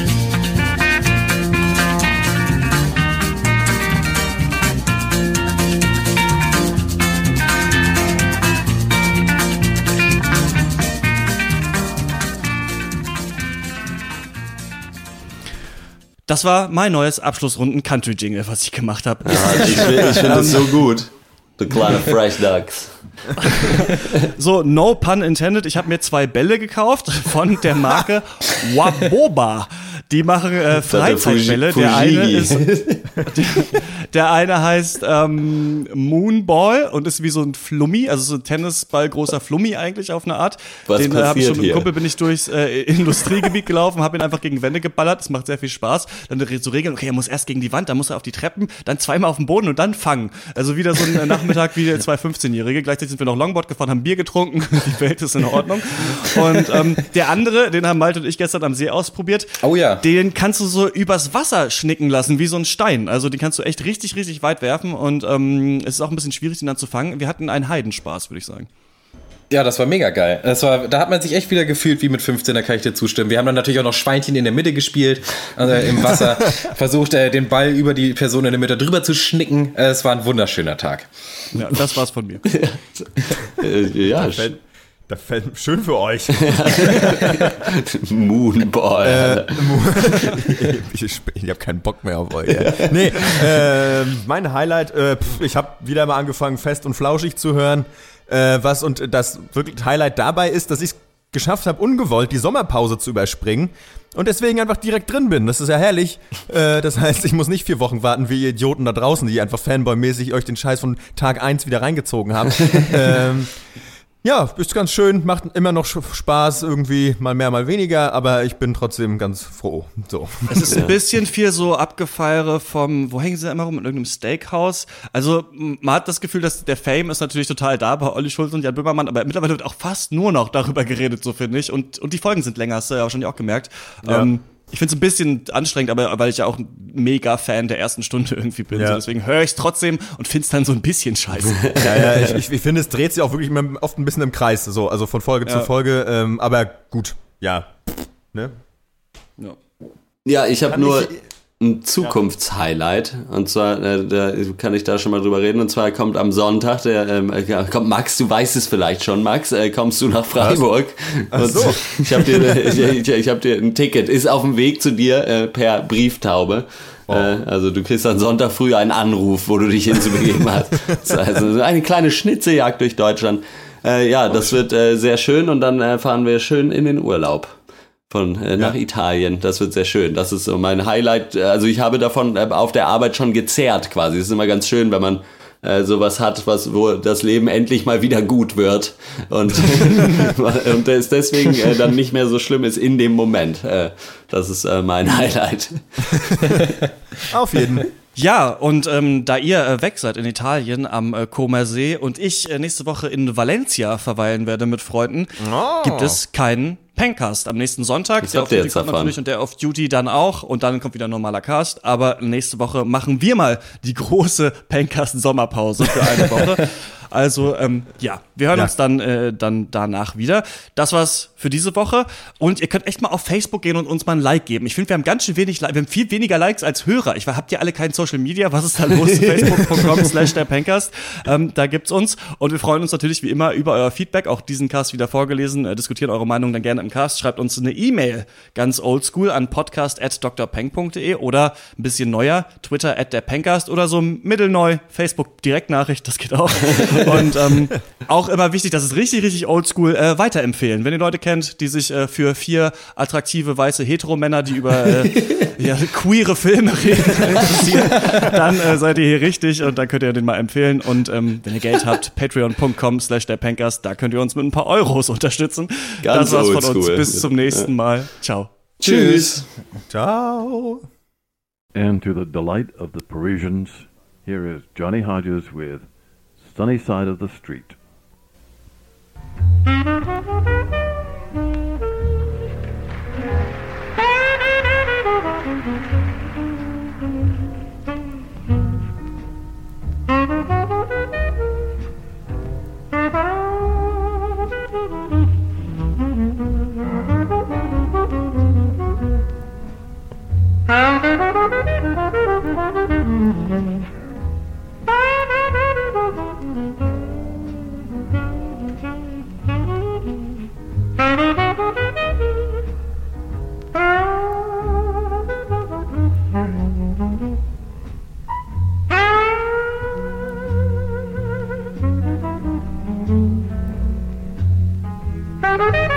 Das war mein neues Abschlussrunden-Country-Jingle, was ich gemacht habe. Ja, ich finde find das so gut. Du kleine Fresh Ducks. So, no pun intended. Ich habe mir zwei Bälle gekauft von der Marke Waboba. Die machen äh, Freizeitbälle. Der eine ist, der, der eine heißt ähm, Moonball und ist wie so ein Flummi, also so ein Tennisball großer Flummi eigentlich auf eine Art. Was Den äh, hab ich schon mit dem Kumpel bin ich durchs äh, Industriegebiet gelaufen, habe ihn einfach gegen Wände geballert. Das macht sehr viel Spaß. Dann so Regeln, okay, er muss erst gegen die Wand, dann muss er auf die Treppen, dann zweimal auf den Boden und dann fangen. Also wieder so ein äh, Nachmittag wie zwei 15-Jährige. Gleichzeitig sind wir noch Longboard gefahren, haben Bier getrunken. Die Welt ist in Ordnung. Und ähm, der andere, den haben Malte und ich gestern am See ausprobiert. Oh ja. Den kannst du so übers Wasser schnicken lassen, wie so ein Stein. Also den kannst du echt richtig, richtig weit werfen und ähm, es ist auch ein bisschen schwierig, den dann zu fangen. Wir hatten einen Heidenspaß, würde ich sagen. Ja, das war mega geil. Das war, da hat man sich echt wieder gefühlt wie mit 15, da kann ich dir zustimmen. Wir haben dann natürlich auch noch Schweinchen in der Mitte gespielt, also im Wasser, versucht äh, den Ball über die Person in der Mitte drüber zu schnicken. Es war ein wunderschöner Tag. Ja, das war's von mir. Äh, ja, Da fällt, schön für euch. Moonball. ich ich habe keinen Bock mehr auf euch. Ja. Nee, äh, mein Highlight, äh, pf, ich habe wieder mal angefangen, fest und flauschig zu hören. Äh, was und das wirklich Highlight dabei ist, dass ich es geschafft habe, ungewollt die Sommerpause zu überspringen und deswegen einfach direkt drin bin. Das ist ja herrlich. Äh, das heißt, ich muss nicht vier Wochen warten, wie ihr Idioten da draußen, die einfach Fanboy-mäßig euch den Scheiß von Tag 1 wieder reingezogen haben. ähm, ja, ist ganz schön, macht immer noch Spaß, irgendwie mal mehr, mal weniger, aber ich bin trotzdem ganz froh. So. Es ist ein bisschen viel so Abgefeiere vom, wo hängen sie da immer rum, in irgendeinem Steakhouse. Also man hat das Gefühl, dass der Fame ist natürlich total da bei Olli Schulz und Jan Böhmermann, aber mittlerweile wird auch fast nur noch darüber geredet, so finde ich. Und, und die Folgen sind länger, hast du ja wahrscheinlich auch gemerkt. Ja. Ähm, ich finde es ein bisschen anstrengend, aber weil ich ja auch ein mega Fan der ersten Stunde irgendwie bin. Ja. So, deswegen höre ich es trotzdem und finde es dann so ein bisschen scheiße. Ja, ja, ich, ich, ich finde, es dreht sich auch wirklich immer oft ein bisschen im Kreis, so, also von Folge zu Ja. Folge, ähm, aber gut, ja. Ne? ja. Ja, ich habe nur ich- ein Zukunftshighlight. Und zwar, äh, da kann ich da schon mal drüber reden. Und zwar kommt am Sonntag, der, ähm, äh, kommt Max, du weißt es vielleicht schon, Max, äh, kommst du nach Freiburg. Ach Und so. Ich habe dir, ich, ich, ich hab dir ein Ticket, ist auf dem Weg zu dir äh, per Brieftaube. Oh. Äh, also du kriegst am Sonntag früh einen Anruf, wo du dich hinzubegeben hast. Also eine kleine Schnitzeljagd durch Deutschland. Äh, ja, das wird äh, sehr schön und dann fahren wir schön in den Urlaub von äh, nach Italien. Das wird sehr schön. Das ist so mein Highlight. Also ich habe davon äh, auf der Arbeit schon gezehrt quasi. Es ist immer ganz schön, wenn man äh, sowas hat, was wo das Leben endlich mal wieder gut wird und und es deswegen äh, dann nicht mehr so schlimm ist in dem Moment. Äh, das ist äh, mein Highlight. Auf jeden. Ja, und ähm, da ihr äh, weg seid in Italien am äh, Comer See und ich äh, nächste Woche in Valencia verweilen werde mit Freunden, Oh. gibt es keinen Pencast am nächsten Sonntag. Das der auf Duty jetzt kommt erfahren. natürlich und der auf Duty dann auch und dann kommt wieder ein normaler Cast. Aber nächste Woche machen wir mal die große Pencast Sommerpause für eine Woche. Also, ähm, ja, wir hören Ja. uns dann, äh, dann danach wieder. Das war's für diese Woche. Und ihr könnt echt mal auf Facebook gehen und uns mal ein Like geben. Ich finde, wir haben ganz schön wenig, wir haben viel weniger Likes als Hörer. Ich weiß, habt ihr alle kein Social Media? Was ist da los? Facebook.com slash der Pencast. Ähm, da gibt's uns. Und wir freuen uns natürlich wie immer über euer Feedback. Auch diesen Cast wieder vorgelesen. Äh, diskutiert eure Meinung dann gerne im Cast. Schreibt uns eine E-Mail, ganz oldschool, an podcast at drpeng.de oder ein bisschen neuer, Twitter at der Pencast oder so mittelneu, Facebook Direktnachricht, das geht auch. Und ähm, auch immer wichtig, das ist richtig, richtig oldschool, äh, weiterempfehlen. Wenn ihr Leute kennt, die sich äh, für vier attraktive weiße Heteromänner, die über äh, ja, queere Filme reden, interessieren, dann äh, seid ihr hier richtig und dann könnt ihr den mal empfehlen. Und ähm, wenn ihr Geld habt, patreon.com slash der Pencast, da könnt ihr uns mit ein paar Euros unterstützen. Ganz das war's von uns. Oldschool. Bis zum nächsten Mal. Ciao. Tschüss. Ciao. And to the delight of the Parisians, here is Johnny Hodges with Sunny Side of the Street. Und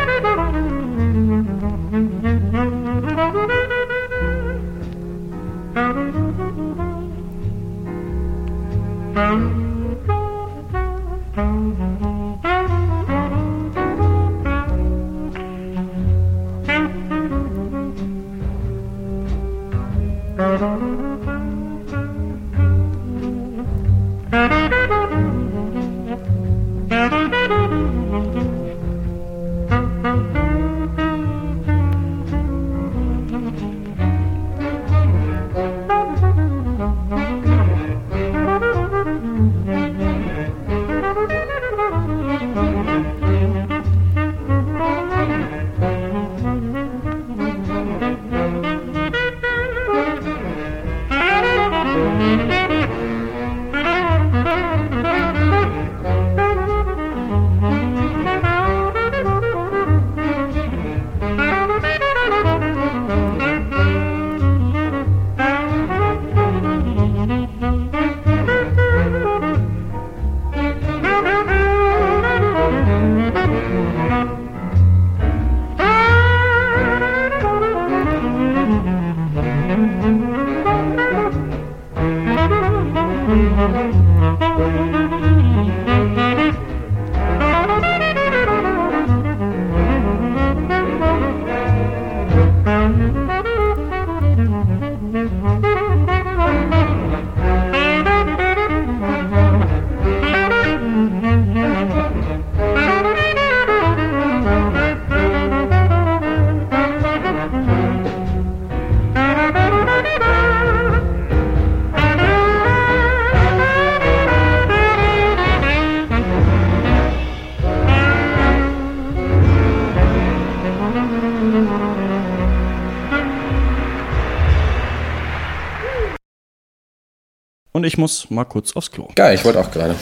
Ich muss mal kurz aufs Klo. Geil, ich wollte auch gerade.